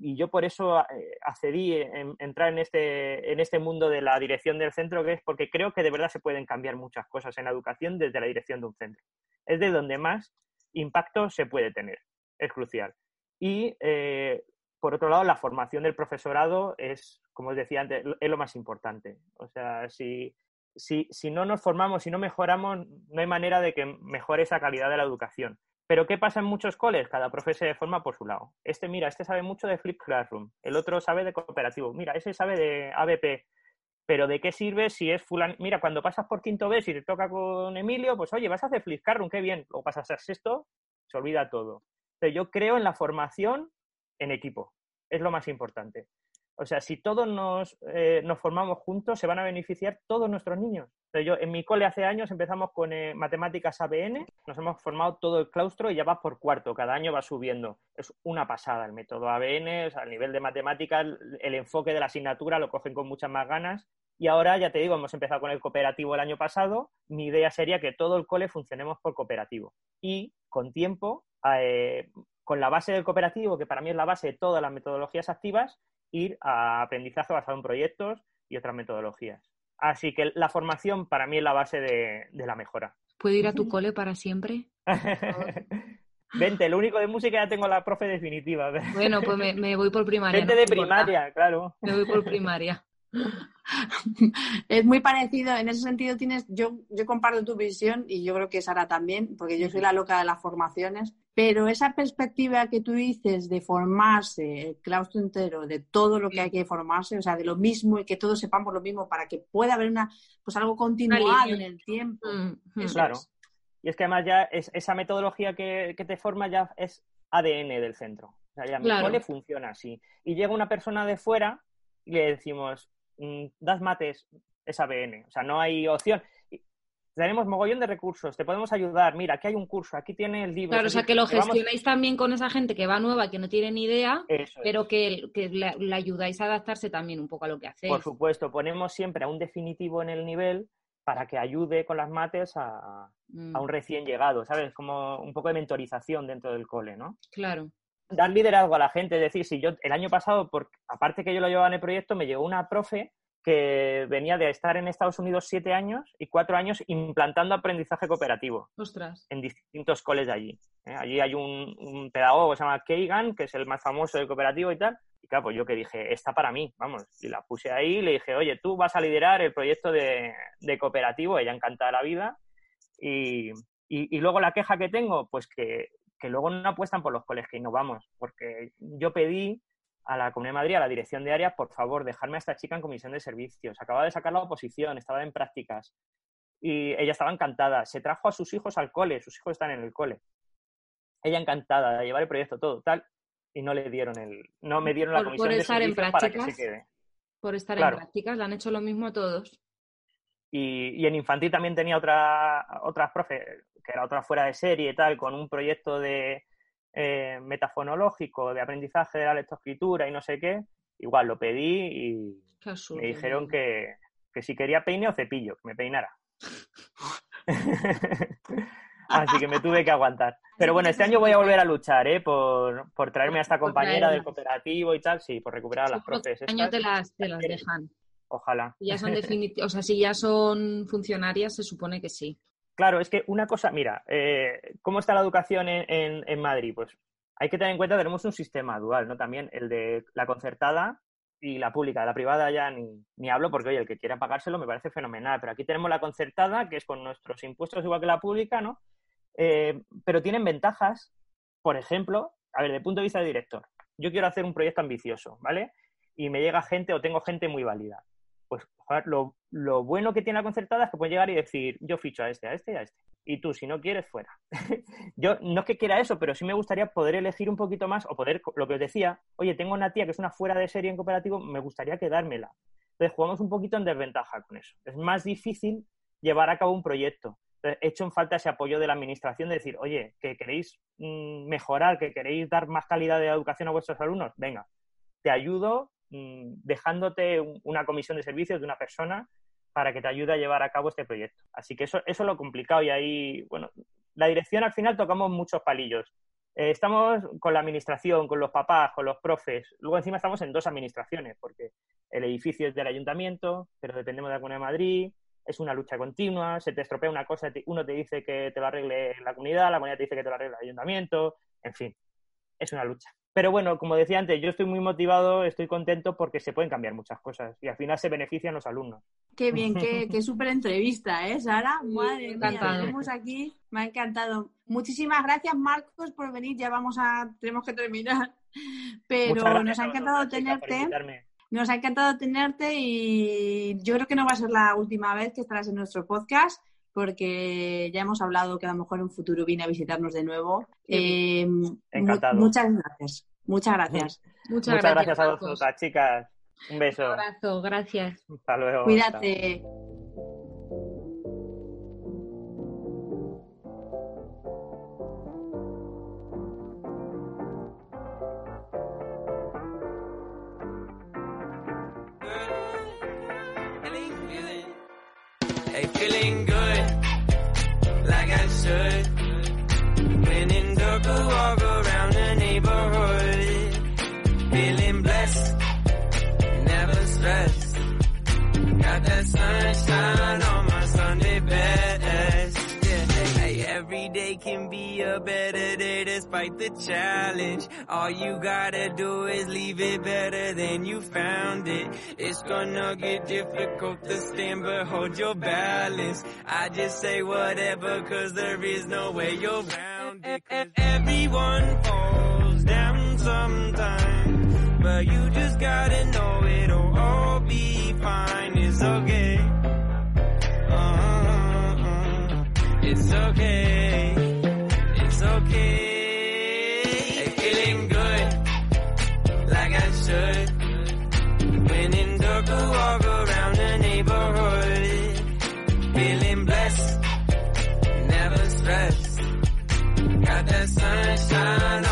y yo por eso eh, accedí en, entrar en este, en este mundo de la dirección del centro, que es porque creo que de verdad se pueden cambiar muchas cosas en la educación desde la dirección de un centro. Es de donde más impacto se puede tener, es crucial. Y eh, por otro lado, la formación del profesorado es, como os decía antes, es lo más importante. O sea, si, si, si no nos formamos, si no mejoramos, no hay manera de que mejore esa calidad de la educación. Pero ¿qué pasa en muchos coles? Cada profe se forma por su lado. Este, mira, este sabe mucho de Flip Classroom, el otro sabe de cooperativo, mira, ese sabe de ABP. Pero ¿de qué sirve si es fulano? Mira, cuando pasas por quinto B, si te toca con Emilio, pues oye, vas a hacer Flip Classroom, qué bien. Luego pasas a sexto, se olvida todo. Pero yo creo en la formación en equipo. Es lo más importante. O sea, si todos nos, eh, nos, formamos juntos, se van a beneficiar todos nuestros niños. yo, en mi cole hace años empezamos con eh, matemáticas ABN, nos hemos formado todo el claustro y ya va por cuarto, cada año va subiendo. Es una pasada el método ABN, o sea, nivel de matemáticas, el enfoque de la asignatura lo cogen con muchas más ganas. Y ahora, ya te digo, hemos empezado con el cooperativo el año pasado. Mi idea sería que todo el cole funcionemos por cooperativo. Y con tiempo, eh, con la base del cooperativo, que para mí es la base de todas las metodologías activas, ir a aprendizaje basado en proyectos y otras metodologías. Así que la formación para mí es la base de, la mejora. ¿Puedo ir a tu cole para siempre? Vente, lo único de música ya tengo la profe definitiva. Bueno, pues me, voy por primaria. Vente de primaria, claro. Me voy por primaria. es muy parecido, en ese sentido tienes, yo, yo comparto tu visión y yo creo que Sara también, porque yo soy la loca de las formaciones, pero esa perspectiva que tú dices de formarse, el claustro entero, de todo lo que hay que formarse, o sea, de lo mismo y que todos sepamos lo mismo para que pueda haber una, pues algo continuado en el tiempo. Mm, claro. Y es que además ya es, esa metodología que, te forma ya es ADN del centro. O sea, ya mi cole funciona así. Y llega una persona de fuera y le decimos, mm, das mates, es ABN. O sea, no hay opción. Tenemos mogollón de recursos, te podemos ayudar. Mira, aquí hay un curso, aquí tiene el libro. Claro, o sea, que lo vamos- gestionáis también con esa gente que va nueva, que no tiene ni idea, Eso es. pero que, que le, le ayudáis a adaptarse también un poco a lo que hacéis. Por supuesto, ponemos siempre a un definitivo en el nivel para que ayude con las mates a, Mm, a un recién llegado, ¿sabes? Como un poco de mentorización dentro del cole, ¿no? Claro. Dar liderazgo a la gente, es decir, si yo el año pasado, por, aparte que yo lo llevaba en el proyecto, me llegó una profe que venía de estar en Estados Unidos siete años y cuatro años implantando aprendizaje cooperativo Ostras. en distintos coles de allí. ¿eh? Allí hay un, un pedagogo que se llama que es el más famoso del cooperativo y tal. Y claro, pues yo que dije, está para mí, vamos. Y la puse ahí y le dije, oye, tú vas a liderar el proyecto de, de cooperativo, ella encantada de la vida. Y, y- y luego la queja que tengo, pues que, que luego no apuestan por los coles que innovamos, porque yo pedí a la Comunidad de Madrid, a la dirección de área, por favor, dejarme a esta chica en comisión de servicios. Acababa de sacar la oposición, estaba en prácticas y ella estaba encantada. Se trajo a sus hijos al cole, sus hijos están en el cole. Ella encantada de llevar el proyecto todo, tal, y no le dieron el, no me dieron la comisión por de estar en servicios para que se prácticas. quede. Por estar Claro. en prácticas, le han hecho lo mismo a todos. Y, y en infantil también tenía otra, otras profe, que era otra fuera de serie y tal, con un proyecto de eh, metafonológico, de aprendizaje de la lectoescritura y no sé qué. Igual lo pedí y me dijeron que, que si quería peine o cepillo, que me peinara. Así que me tuve que aguantar. Pero bueno, este año voy a volver a luchar, ¿eh? Por, por traerme a esta compañera del cooperativo y tal, sí, por recuperar a las profes. Este año te las, te las dejan. Ojalá. Ya son definiti- o sea, si ya son funcionarias, se supone que sí. Claro, es que una cosa, mira, eh, ¿cómo está la educación en, en- Madrid? Pues hay que tener en cuenta que tenemos un sistema dual, ¿no? También el de la concertada y la pública. La privada ya ni, ni hablo porque, oye, el que quiera pagárselo me parece fenomenal. Pero aquí tenemos la concertada, que es con nuestros impuestos igual que la pública, ¿no? Eh, pero tienen ventajas, por ejemplo, a ver, el punto de vista de director, yo quiero hacer un proyecto ambicioso, ¿vale? Y me llega gente o tengo gente muy válida. Pues lo, lo bueno que tiene la concertada es que puede llegar y decir, yo ficho a este, a este y a este. Y tú, si no quieres, fuera. yo no es que quiera eso, pero sí me gustaría poder elegir un poquito más o poder, lo que os decía, oye, tengo una tía que es una fuera de serie en cooperativo, me gustaría quedármela. Entonces jugamos un poquito en desventaja con eso. Es más difícil llevar a cabo un proyecto. Entonces, he hecho en falta ese apoyo de la administración de decir, oye, que queréis mm, mejorar, que queréis dar más calidad de educación a vuestros alumnos, venga, te ayudo dejándote un- una comisión de servicios de una persona para que te ayude a llevar a cabo este proyecto. Así que eso, eso es lo complicado y ahí, bueno, la dirección al final tocamos muchos palillos. Eh, estamos con la administración, con los papás, con los profes. Luego encima estamos en dos administraciones, porque el edificio es del ayuntamiento, pero dependemos de la Comunidad de Madrid. Es una lucha continua, se te estropea una cosa, uno te dice que te lo arregle la comunidad, la comunidad te dice que te lo arregle el ayuntamiento, en fin, es una lucha. Pero bueno, como decía antes, yo estoy muy motivado, estoy contento porque se pueden cambiar muchas cosas y al final se benefician los alumnos. Qué bien, qué, qué súper entrevista, ¿eh, Sara? Madre mía, encantado. tenemos aquí, me ha encantado. Muchísimas gracias, Marcos, por venir. Ya vamos a, tenemos que terminar. Pero gracias nos ha encantado tenerte. Nos ha encantado tenerte y yo creo que no va a ser la última vez que estarás en nuestro podcast porque ya hemos hablado que a lo mejor en un futuro viene a visitarnos de nuevo. Eh, mu- Encantado. muchas gracias. Muchas gracias. Muchas, Muchas gracias a vosotras, chicas. Un beso. Un abrazo, gracias. Hasta luego. Cuídate. That sunshine on my Sunday best. Yeah, hey, every day can be a better day despite the challenge. All you gotta do is leave it better than you found it. It's gonna get difficult to stand, but hold your balance. I just say whatever, cause there is no way you're round it. Everyone falls down sometimes, but you just gotta know it'll all be fine. It's okay. Uh-huh. It's okay. It's okay. Feeling good, like I should. When in dark, a walk around the neighborhood. Feeling blessed, never stressed. Got that sunshine.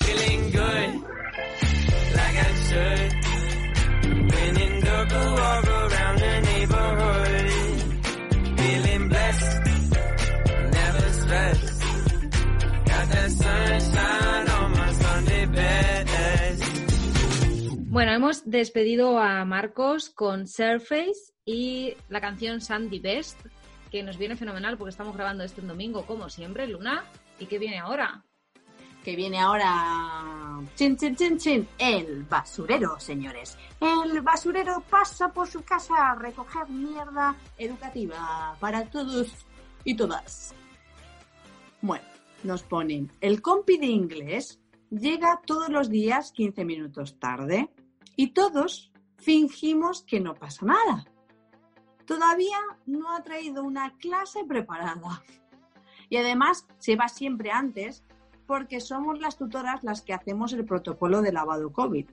Feeling good, like. When the neighborhood. Feeling blessed, never. Bueno, hemos despedido a Marcos con Surface y la canción Sandy Best, que nos viene fenomenal porque estamos grabando este domingo, como siempre, Luna. ¿Y qué viene ahora? que viene ahora. Chin, chin, chin, chin. El basurero, señores. El basurero pasa por su casa a recoger mierda educativa para todos y todas. Bueno, nos ponen. El compi de inglés llega todos los días 15 minutos tarde y todos fingimos que no pasa nada. Todavía no ha traído una clase preparada. Y además se va siempre antes porque somos las tutoras las que hacemos el protocolo de lavado COVID.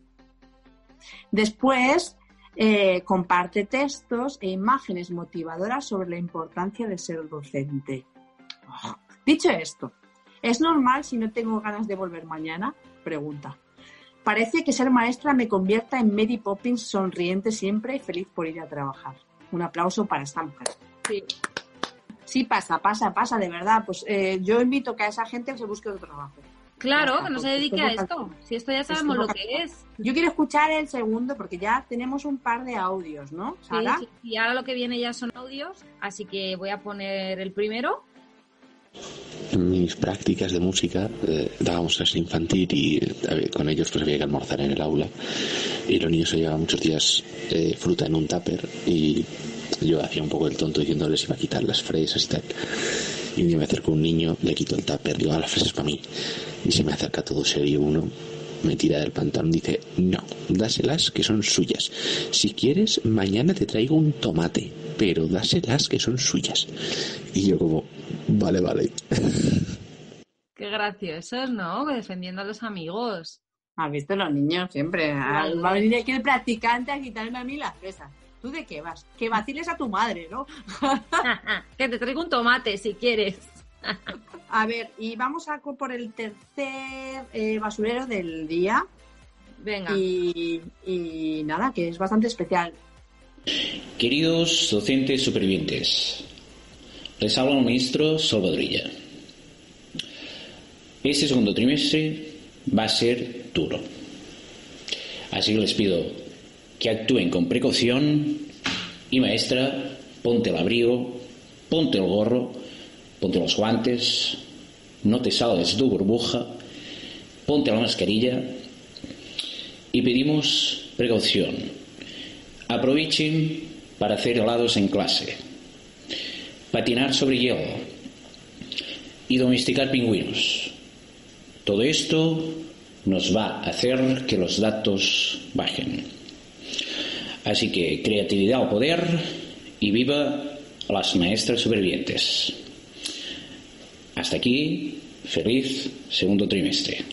Después, eh, comparte textos e imágenes motivadoras sobre la importancia de ser docente. Oh. Dicho esto, ¿es normal si no tengo ganas de volver mañana? Pregunta. Parece que ser maestra me convierta en Mary Poppins sonriente siempre y feliz por ir a trabajar. Un aplauso para esta mujer. Sí. Sí, pasa, pasa, pasa, de verdad. Pues eh, yo invito que a esa gente se busque otro trabajo. Claro, que no se dedique a es esto. Si esto ya sabemos lo que es. Yo quiero escuchar el segundo porque ya tenemos un par de audios, ¿no? Sí, Sara. sí, Y ahora lo que viene ya son audios, así que voy a poner el primero. Mis prácticas de música eh, dábamos clase infantil y eh, con ellos pues había que almorzar en el aula. Y los niños se llevaban muchos días eh, fruta en un tupper y yo hacía un poco el tonto diciéndoles iba a quitar las fresas y tal. Y un día me acercó un niño le quito el tupper digo "Ah, las fresas para mí y se me acerca todo serio uno me tira del pantalón dice no dáselas que son suyas. Si quieres mañana te traigo un tomate pero dáselas que son suyas y yo como vale vale Qué graciosos, ¿no? Defendiendo a los amigos. ¿Has visto los niños siempre? Ah, Claro. Va a venir aquí el practicante a quitarme a mí las fresas. ¿Tú de qué vas? Que vaciles a tu madre, ¿no? que te traigo un tomate si quieres. A ver, y vamos a por el tercer eh, basurero del día. Venga. Y, y nada, que es bastante especial. Queridos docentes supervivientes, les habla el ministro Salvadorilla. Este segundo trimestre va a ser duro. Así que les pido que actúen con precaución y maestra, ponte el abrigo, ponte el gorro, ponte los guantes, no te salgas de tu burbuja, ponte la mascarilla y pedimos precaución. Aprovechen para hacer helados en clase, patinar sobre hielo y domesticar pingüinos. Todo esto nos va a hacer que los datos bajen. Así que creatividad al poder y viva las maestras supervivientes. Hasta aquí, feliz segundo trimestre.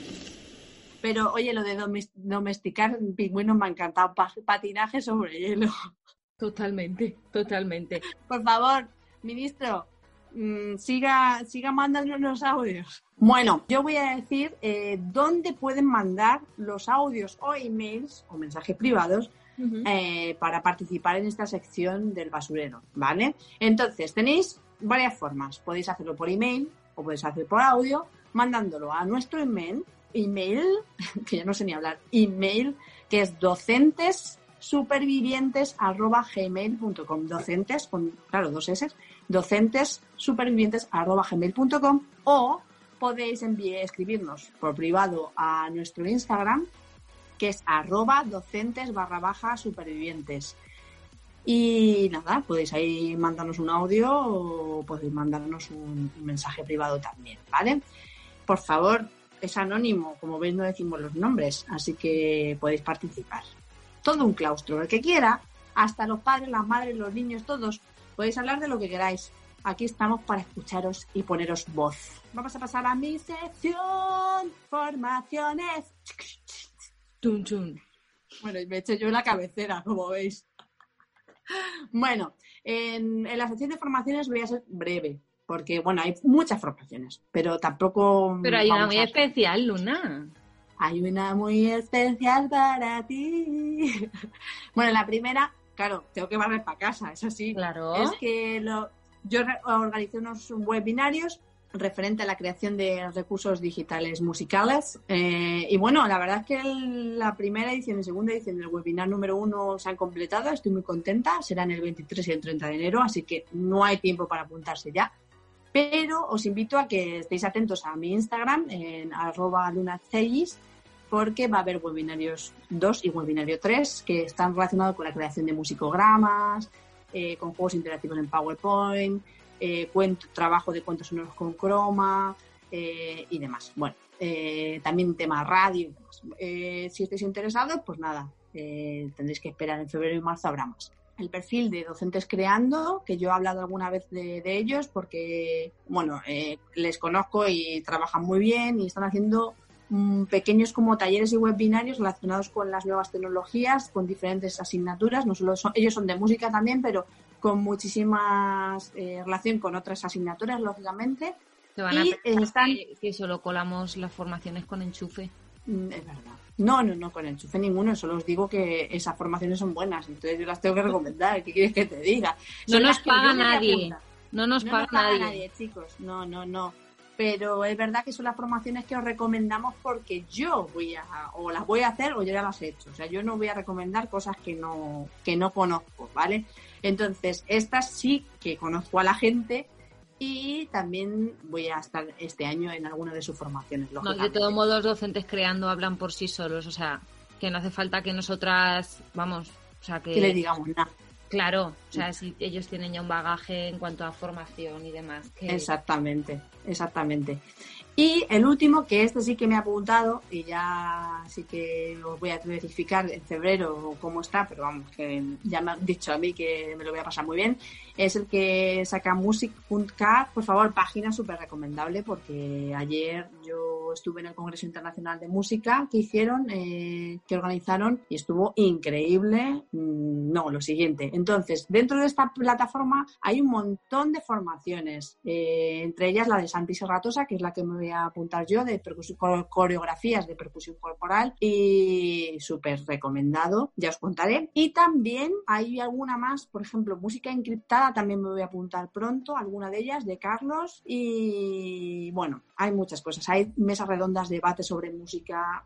Pero oye, lo de domes- domesticar pingüinos me ha encantado. Pa- patinaje sobre hielo. Totalmente, totalmente. Por favor, ministro, mm, siga, siga mandando los audios. Bueno, yo voy a decir eh, dónde pueden mandar los audios o emails o mensajes privados eh, para participar en esta sección del basurero, ¿vale? Entonces, tenéis varias formas. Podéis hacerlo por email o podéis hacer por audio, mandándolo a nuestro email, email, que ya no sé ni hablar, email, que es docentes supervivientes arroba gmail.com docentes con claro dos s docentessupervivientes.gmail.com o podéis enviar, escribirnos por privado a nuestro Instagram, que es arroba docentes barra baja supervivientes. Y nada, podéis ahí mandarnos un audio o podéis mandarnos un mensaje privado también, ¿vale? Por favor, es anónimo, como veis no decimos los nombres, así que podéis participar. Todo un claustro, el que quiera, hasta los padres, las madres, los niños, todos, podéis hablar de lo que queráis. Aquí estamos para escucharos y poneros voz. Vamos a pasar a mi sección, formaciones. Chun, chun. Bueno, y me eché yo la cabecera, como veis. Bueno, en, en la sección de formaciones voy a ser breve, porque, bueno, hay muchas formaciones, pero tampoco... Pero hay una muy a- especial, Luna. Hay una muy especial para ti. Bueno, la primera, claro, tengo que barrer para casa, eso sí. Claro. Es que lo- yo organicé unos webinarios referente a la creación de recursos digitales musicales. eh, y bueno, la verdad es que el- la primera edición y segunda edición del webinar número uno se han completado. Estoy muy contenta. Serán el 23 y el 30 de enero, así que no hay tiempo para apuntarse ya. Pero os invito a que estéis atentos a mi Instagram en arroba lunaceis porque va a haber webinarios 2 y webinario 3 que están relacionados con la creación de musicogramas, eh, con juegos interactivos en PowerPoint, eh, cuento, trabajo de cuentos sonoros con croma eh, y demás. Bueno, también tema radio y demás. Si estáis interesados, pues nada, tendréis que esperar en febrero y marzo habrá más. El perfil de Docentes Creando, que yo he hablado alguna vez de, ellos porque, bueno, les conozco y trabajan muy bien y están haciendo mm, pequeños como talleres y webinarios relacionados con las nuevas tecnologías, con diferentes asignaturas. No solo son, ellos son de música también, pero con muchísima relación con otras asignaturas, lógicamente. Te van a Y pensar están- que, que solo colamos las formaciones con enchufe. Mm, Es verdad. No, no, no, con enchufe ninguno. Solo os digo que esas formaciones son buenas. Entonces yo las tengo que recomendar. ¿Qué quieres que te diga? No Son nos paga a nadie. No nos no paga nos paga nadie. chicos. No, no, no. Pero es verdad que son las formaciones que os recomendamos porque yo voy a, o las voy a hacer o yo ya las he hecho. O sea, yo no voy a recomendar cosas que no, que no conozco, ¿vale? Entonces, estas sí que conozco a la gente y también voy a estar este año en alguna de sus formaciones, No, de todos modos, docentes creando hablan por sí solos. O sea, que no hace falta que nosotras, vamos, o sea, que... que le digamos nada. Claro, o sea, si ellos tienen ya un bagaje en cuanto a formación y demás. Que... Exactamente, exactamente. Y el último, que este sí que me ha apuntado, y ya sí que os voy a verificar en febrero cómo está, pero vamos, que ya me han dicho a mí que me lo voy a pasar muy bien, es el que saca music.cat, por favor, página súper recomendable, porque ayer yo estuve en el Congreso Internacional de Música que hicieron, eh, que organizaron, y estuvo increíble. Mm, No, lo siguiente. Entonces, dentro de esta plataforma hay un montón de formaciones, eh, entre ellas la de Santi Serratosa, que es la que me voy a apuntar yo, de percusión- core- coreografías de percusión corporal, y súper recomendado, ya os contaré. Y también hay alguna más, por ejemplo, música encriptada, también me voy a apuntar pronto, alguna de ellas, de Carlos, y bueno, hay muchas cosas. Hay mesas redondas, debates sobre música,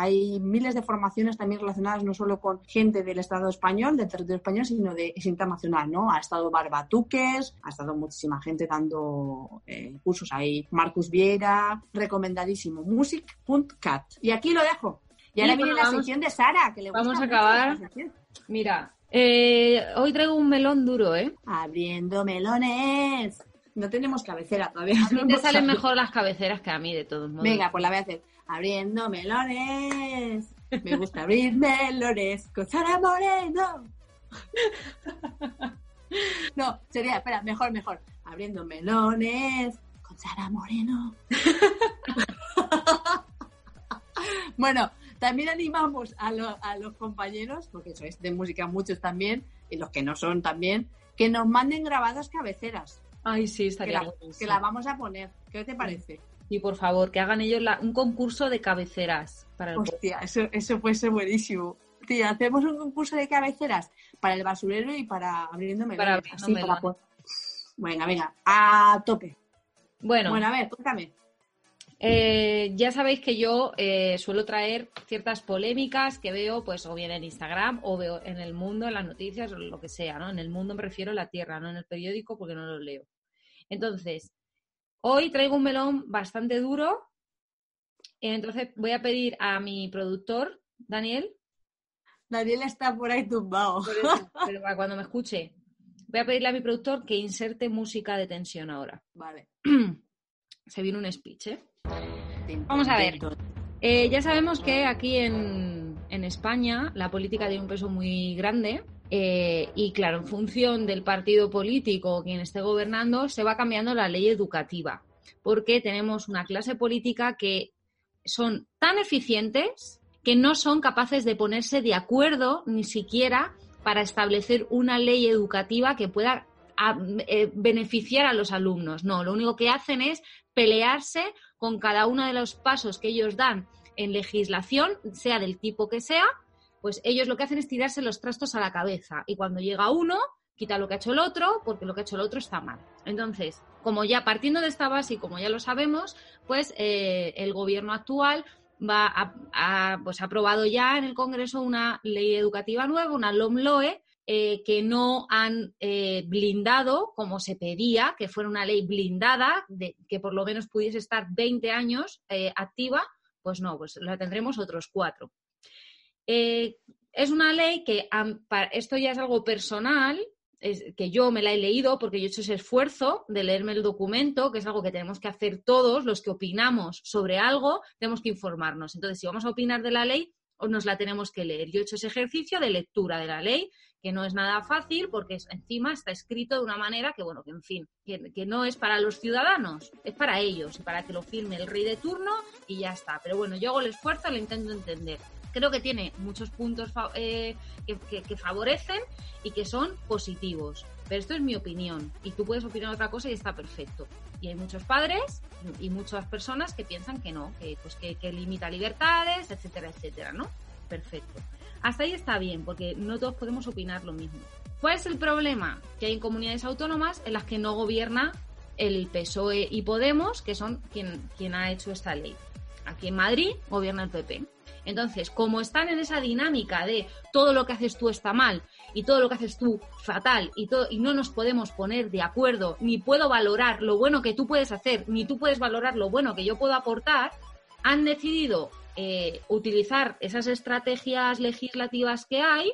hay miles de formaciones también relacionadas no solo con gente del Estado español, del territorio español, sino de es internacional, ¿no? Ha estado Barbatuques, ha estado muchísima gente dando eh, cursos ahí. Marcus Viera, recomendadísimo. Music.cat. Y aquí lo dejo. Y ahora viene bueno, la vamos- sección de Sara, que le gusta vamos a acabar. Mira, eh, hoy traigo un melón duro, ¿eh? Abriendo melones. No tenemos cabecera todavía. A mí no te salen mejor las cabeceras que a mí, de todos modos. Venga, pues la voy a hacer. Abriendo melones. Me gusta abrir melones con Sara Moreno. No, sería, espera, mejor, mejor. Abriendo melones con Sara Moreno. Bueno, también animamos a, lo- a los compañeros, porque sois de música muchos también, y los que no son también, que nos manden grabadas cabeceras, Ay, sí, que estaría la, buenísimo. que la vamos a poner. ¿Qué te parece? Y por favor, que hagan ellos la- un concurso de cabeceras para el Hostia, eso, eso puede ser buenísimo. Tía, hacemos un concurso de cabeceras para el basurero y para abriendo melones. Para abriendo así, para Venga, venga, a tope. Bueno, Bueno, a ver, cuéntame. Eh, ya sabéis que yo eh, suelo traer ciertas polémicas que veo, pues, o bien en Instagram, o veo en el mundo, en las noticias, o lo que sea, ¿no? En el mundo me refiero a la tierra, no en el periódico, porque no lo leo. Entonces, hoy traigo un melón bastante duro. Entonces, voy a pedir a mi productor, Daniel, Daniel está por ahí tumbado. pero para cuando me escuche, voy a pedirle a mi productor que inserte música de tensión ahora. Vale. Se viene un speech, ¿eh? Vamos a ver. Eh, ya sabemos que aquí en, en España la política tiene un peso muy grande eh, y claro, en función del partido político o quien esté gobernando, se va cambiando la ley educativa, porque tenemos una clase política que son tan eficientes que no son capaces de ponerse de acuerdo ni siquiera para establecer una ley educativa que pueda a- eh, beneficiar a los alumnos. No, lo único que hacen es pelearse con cada uno de los pasos que ellos dan en legislación, sea del tipo que sea, pues ellos lo que hacen es tirarse los trastos a la cabeza. Y cuando llega uno, quita lo que ha hecho el otro, porque lo que ha hecho el otro está mal. Entonces, como ya partiendo de esta base y como ya lo sabemos, pues eh, el gobierno actual va a, pues ha aprobado ya en el Congreso una ley educativa nueva, una LOMLOE, eh, que no han eh, blindado como se pedía, que fuera una ley blindada, de, que por lo menos pudiese estar 20 años eh, activa, pues no, pues la tendremos otros cuatro. Es una ley que, esto ya es algo personal, que yo me la he leído porque yo he hecho ese esfuerzo de leerme el documento, que es algo que tenemos que hacer todos los que opinamos sobre algo, tenemos que informarnos. Entonces, si vamos a opinar de la ley, nos la tenemos que leer. Yo he hecho ese ejercicio de lectura de la ley, que no es nada fácil porque encima está escrito de una manera que, bueno, que en fin, que, que no es para los ciudadanos, es para ellos, y para que lo firme el rey de turno y ya está. Pero bueno, yo hago el esfuerzo, lo intento entender. Creo que tiene muchos puntos eh, que, que- que favorecen y que son positivos. Pero esto es mi opinión y tú puedes opinar otra cosa y está perfecto. Y hay muchos padres y muchas personas que piensan que no, que, pues que, que limita libertades, etcétera, etcétera, ¿no? Perfecto. Hasta ahí está bien, porque no todos podemos opinar lo mismo. ¿Cuál es el problema? Que hay comunidades autónomas en las que no gobierna el PSOE y Podemos, que son quien, quien ha hecho esta ley. Aquí en Madrid gobierna el PP. Entonces, como están en esa dinámica de todo lo que haces tú está mal y todo lo que haces tú fatal y, todo, y no nos podemos poner de acuerdo, ni puedo valorar lo bueno que tú puedes hacer, ni tú puedes valorar lo bueno que yo puedo aportar, han decidido eh, utilizar esas estrategias legislativas que hay,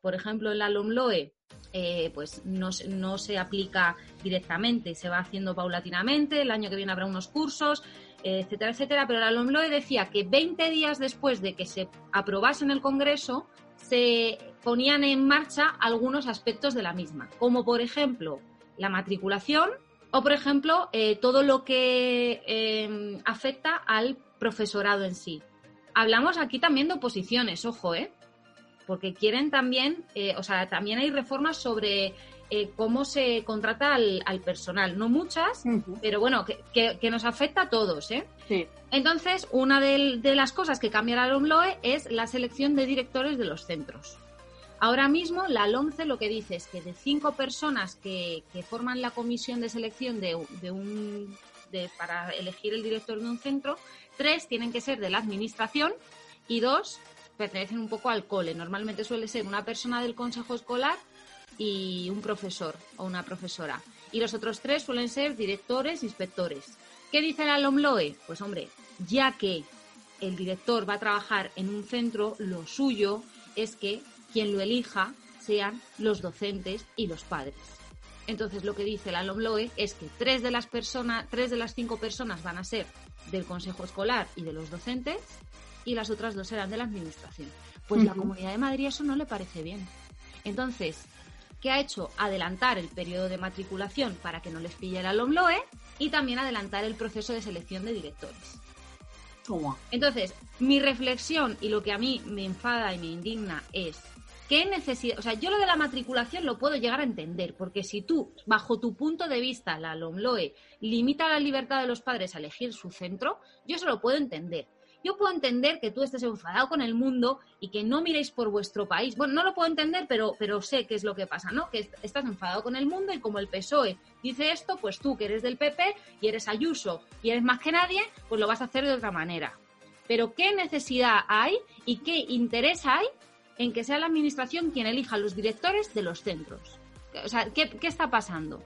por ejemplo, en la LOMLOE, eh, pues no, se- no se aplica directamente, se va haciendo paulatinamente, el año que viene habrá unos cursos, eh, etcétera, etcétera, pero la LOMLOE decía que 20 días después de que se aprobase en el Congreso, se ponían en marcha algunos aspectos de la misma, como por ejemplo la matriculación o por ejemplo todo lo que afecta al profesorado en sí. Hablamos aquí también de oposiciones, ojo, ¿eh? Porque quieren también, eh, o sea, también hay reformas sobre eh, cómo se contrata al, al personal. No muchas, pero bueno, que, que- que nos afecta a todos, ¿eh? Sí. Entonces, una de, las cosas que cambia la LOMLOE es la selección de directores de los centros. Ahora mismo, la LOMCE lo que dice es que de cinco personas que, que forman la comisión de selección de, de un, de- para elegir el director de un centro, tres tienen que ser de la administración y dos pertenecen un poco al cole. Normalmente suele ser una persona del consejo escolar y un profesor o una profesora. Y los otros tres suelen ser directores, inspectores. ¿Qué dice la LOMLOE? Pues hombre, ya que el director va a trabajar en un centro, lo suyo es que quien lo elija sean los docentes y los padres. Entonces lo que dice la LOMLOE es que tres de las personas, tres de las cinco personas van a ser del consejo escolar y de los docentes y las otras dos serán de la administración. Pues la. Comunidad de Madrid eso no le parece bien. Entonces, ¿qué ha hecho? Adelantar el periodo de matriculación para que no les pille la LOMLOE y también adelantar el proceso de selección de directores. Entonces, mi reflexión y lo que a mí me enfada y me indigna es qué necesidad, o sea, yo lo de la matriculación lo puedo llegar a entender, porque si tú, bajo tu punto de vista, la LOMLOE limita la libertad de los padres a elegir su centro, yo eso lo puedo entender. yo puedo entender que tú estés enfadado con el mundo y que no miréis por vuestro país. Bueno, no lo puedo entender, pero, pero sé qué es lo que pasa, ¿no? Que est- estás enfadado con el mundo y como el PSOE dice esto, pues tú que eres del PP y eres Ayuso y eres más que nadie, pues lo vas a hacer de otra manera. Pero ¿qué necesidad hay y qué interés hay en que sea la administración quien elija los directores de los centros? O sea, ¿qué, qué está pasando?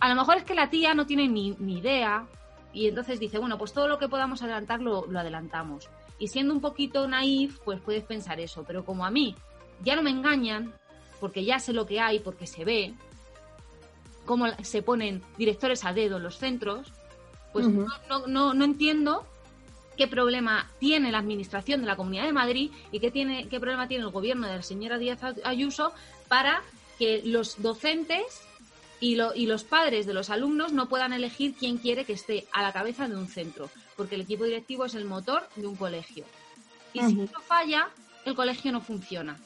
A lo mejor es que la tía no tiene ni, ni idea y entonces dice, bueno, pues todo lo que podamos adelantar lo, lo adelantamos. Y siendo un poquito naif, pues puedes pensar eso. Pero como a mí ya no me engañan, porque ya sé lo que hay, porque se ve cómo se ponen directores a dedo en los centros, pues no, no, no, no entiendo qué problema tiene la administración de la Comunidad de Madrid y qué, tiene, qué problema tiene el gobierno de la señora Díaz Ayuso para que los docentes y, lo- y los padres de los alumnos no puedan elegir quién quiere que esté a la cabeza de un centro, porque el equipo directivo es el motor de un colegio. Y si esto falla, el colegio no funciona.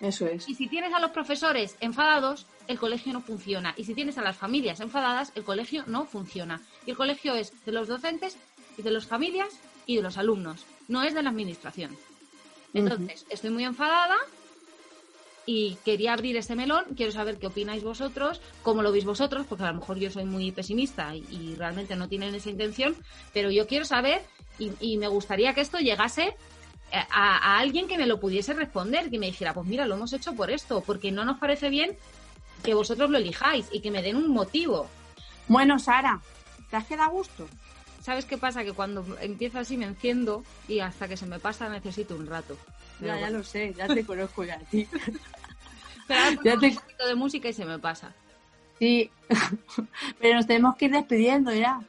Eso es. Y si tienes a los profesores enfadados, el colegio no funciona. Y si tienes a las familias enfadadas, el colegio no funciona. Y el colegio es de los docentes de las familias y de los alumnos, no es de la administración. Entonces, estoy muy enfadada y quería abrir este melón. Quiero saber qué opináis vosotros, cómo lo veis vosotros, porque a lo mejor yo soy muy pesimista y, y realmente no tienen esa intención, pero yo quiero saber y, y me gustaría que esto llegase a, a alguien que me lo pudiese responder, que me dijera, pues mira, lo hemos hecho por esto, porque no nos parece bien que vosotros lo elijáis y que me den un motivo. Bueno, Sara, ¿te has quedado a gusto? ¿Sabes qué pasa? Que cuando empiezo así me enciendo y hasta que se me pasa necesito un rato. Ya, ya lo sé, ya te conozco ya a ti. Pero ahora Ya pongo te- un poquito de música y se me pasa. Sí, pero nos tenemos que ir despidiendo ya. A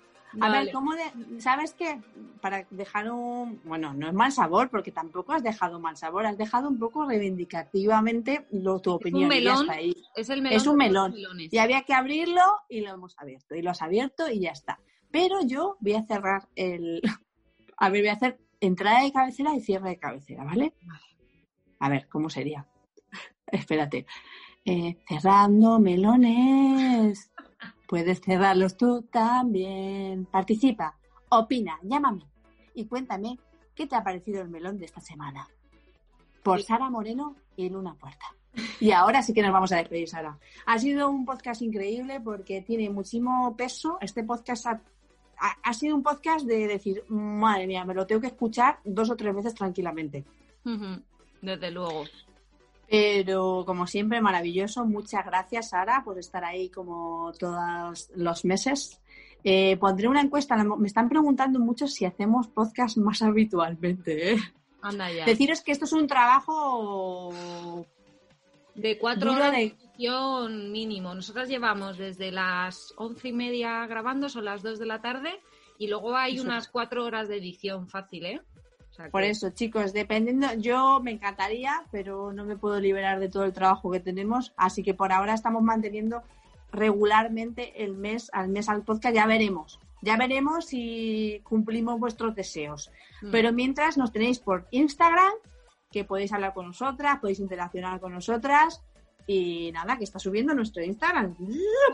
Vale. ver, ¿cómo de, ¿sabes qué? Para dejar un... Bueno, no es mal sabor, porque tampoco has dejado mal sabor, has dejado un poco reivindicativamente lo, tu opinión. y ya melón, ahí. Es el melón. Es un melón. Y había que abrirlo y lo hemos abierto. Y lo has abierto y ya está. Pero yo voy a cerrar el... A ver, voy a hacer entrada de cabecera y cierre de cabecera, ¿vale? A ver, ¿cómo sería? Espérate. Eh, cerrando melones. Puedes cerrarlos tú también. Participa, opina, llámame y cuéntame qué te ha parecido el melón de esta semana. Por Sara Moreno y Luna Puerta. Y ahora sí que nos vamos a despedir, Sara. Ha sido un podcast increíble porque tiene muchísimo peso. Este podcast ha, ha- ha sido un podcast de decir, madre mía, me lo tengo que escuchar dos o tres veces tranquilamente. Desde luego. Pero como siempre, maravilloso. Muchas gracias, Sara, por estar ahí como todos los meses. Eh, pondré una encuesta. Me están preguntando mucho si hacemos podcast más habitualmente. ¿eh? Anda ya. Deciros que esto es un trabajo De cuatro horas de de- edición mínimo. Nosotras llevamos desde las once y media grabando, son las dos de la tarde, y luego hay Eso. unas cuatro horas de edición fácil, ¿eh? O sea Por que- eso, chicos, dependiendo, yo me encantaría, pero no me puedo liberar de todo el trabajo que tenemos, así que por ahora estamos manteniendo regularmente el mes al mes al podcast, ya veremos. Ya veremos si cumplimos vuestros deseos. Mm. Pero mientras nos tenéis por Instagram, que podéis hablar con nosotras, podéis interaccionar con nosotras y nada, que está subiendo nuestro Instagram.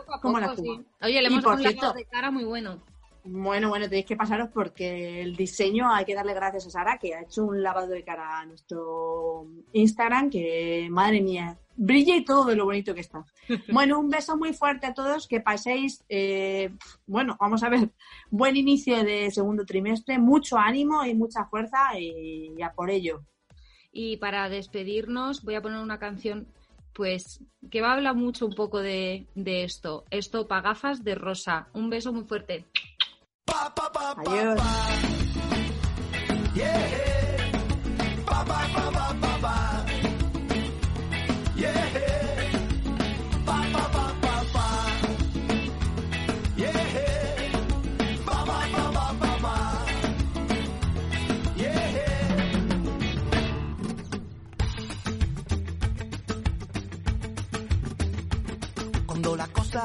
A como la sí. Oye, le Y hemos dado un de cara muy bueno. Bueno, bueno, tenéis que pasaros porque el diseño hay que darle gracias a Sara, que ha hecho un lavado de cara a nuestro Instagram, que madre mía, brilla y todo de lo bonito que está. Bueno, un beso muy fuerte a todos, que paséis, eh, bueno, vamos a ver, buen inicio de segundo trimestre, mucho ánimo y mucha fuerza y ya por ello. Y para despedirnos voy a poner una canción pues que va a hablar mucho un poco de, de esto. Esto pa' gafas de rosa. Un beso muy fuerte. Adiós.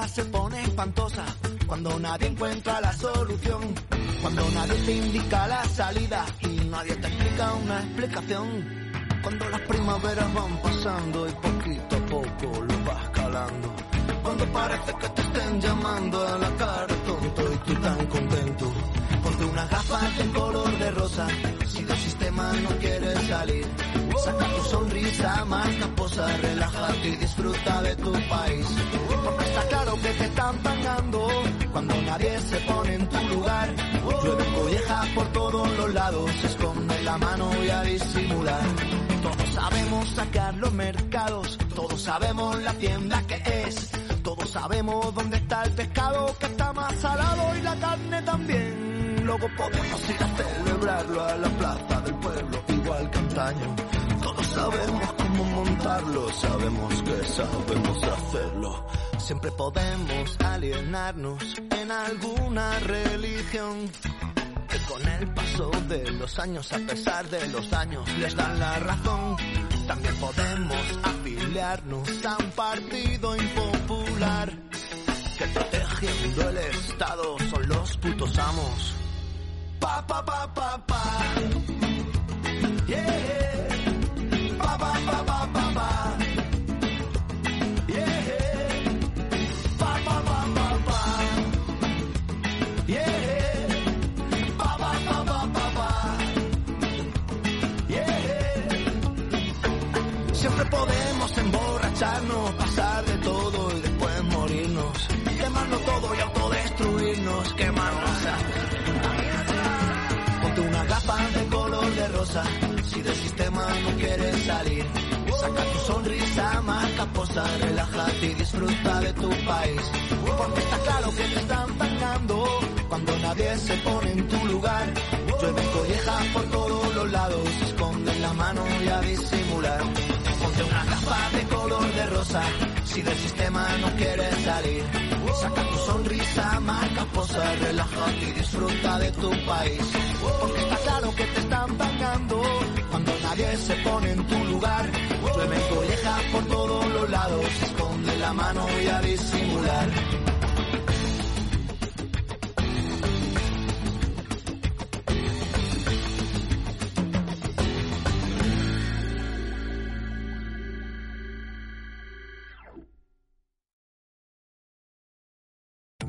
Se pone espantosa, cuando nadie encuentra la solución, cuando nadie te indica la salida y nadie te explica una explicación. Cuando las primaveras van pasando y poquito a poco lo vas calando. Cuando parece que te estén llamando a la cara tonto y tú tan contento. Ponte unas gafas de color de rosa si del sistema no quieres salir. Saca tu sonrisa, marca posa, relájate y disfruta de tu país. Porque está claro que te están pagando cuando nadie se pone en tu lugar. Llueve collejas por todos los lados, esconde la mano y a disimular. Todos sabemos sacar los mercados, todos sabemos la tienda que es. Todos sabemos dónde está el pescado que está más salado y la carne también. Luego podemos ir a celebrarlo a la plaza del pueblo, igual que. Sabemos cómo montarlo, sabemos que sabemos hacerlo. Siempre podemos alienarnos en alguna religión que con el paso de los años, a pesar de los daños, les dan la razón. También podemos afiliarnos a un partido impopular que protegiendo el Estado son los putos amos. Pa pa pa pa. Emborracharnos, pasar de todo y después morirnos. Quemarlo todo y autodestruirnos, quemarnos. Ponte una gafa de color de rosa, si del sistema no quieres salir. Saca tu sonrisa, marca posa, relájate y disfruta de tu país. Porque está claro que te están pagando cuando nadie se pone en tu lugar. Llueven collejas por todos los lados, esconden la mano y a disimular. Ponte una gafa de color de rosa, si del sistema no quieres salir. Saca tu sonrisa, marca posa, relájate y disfruta de tu país. Porque está claro que te están pagando cuando nadie se pone en tu lugar. Llueven collejas por todos los lados, esconde la mano y a disimular.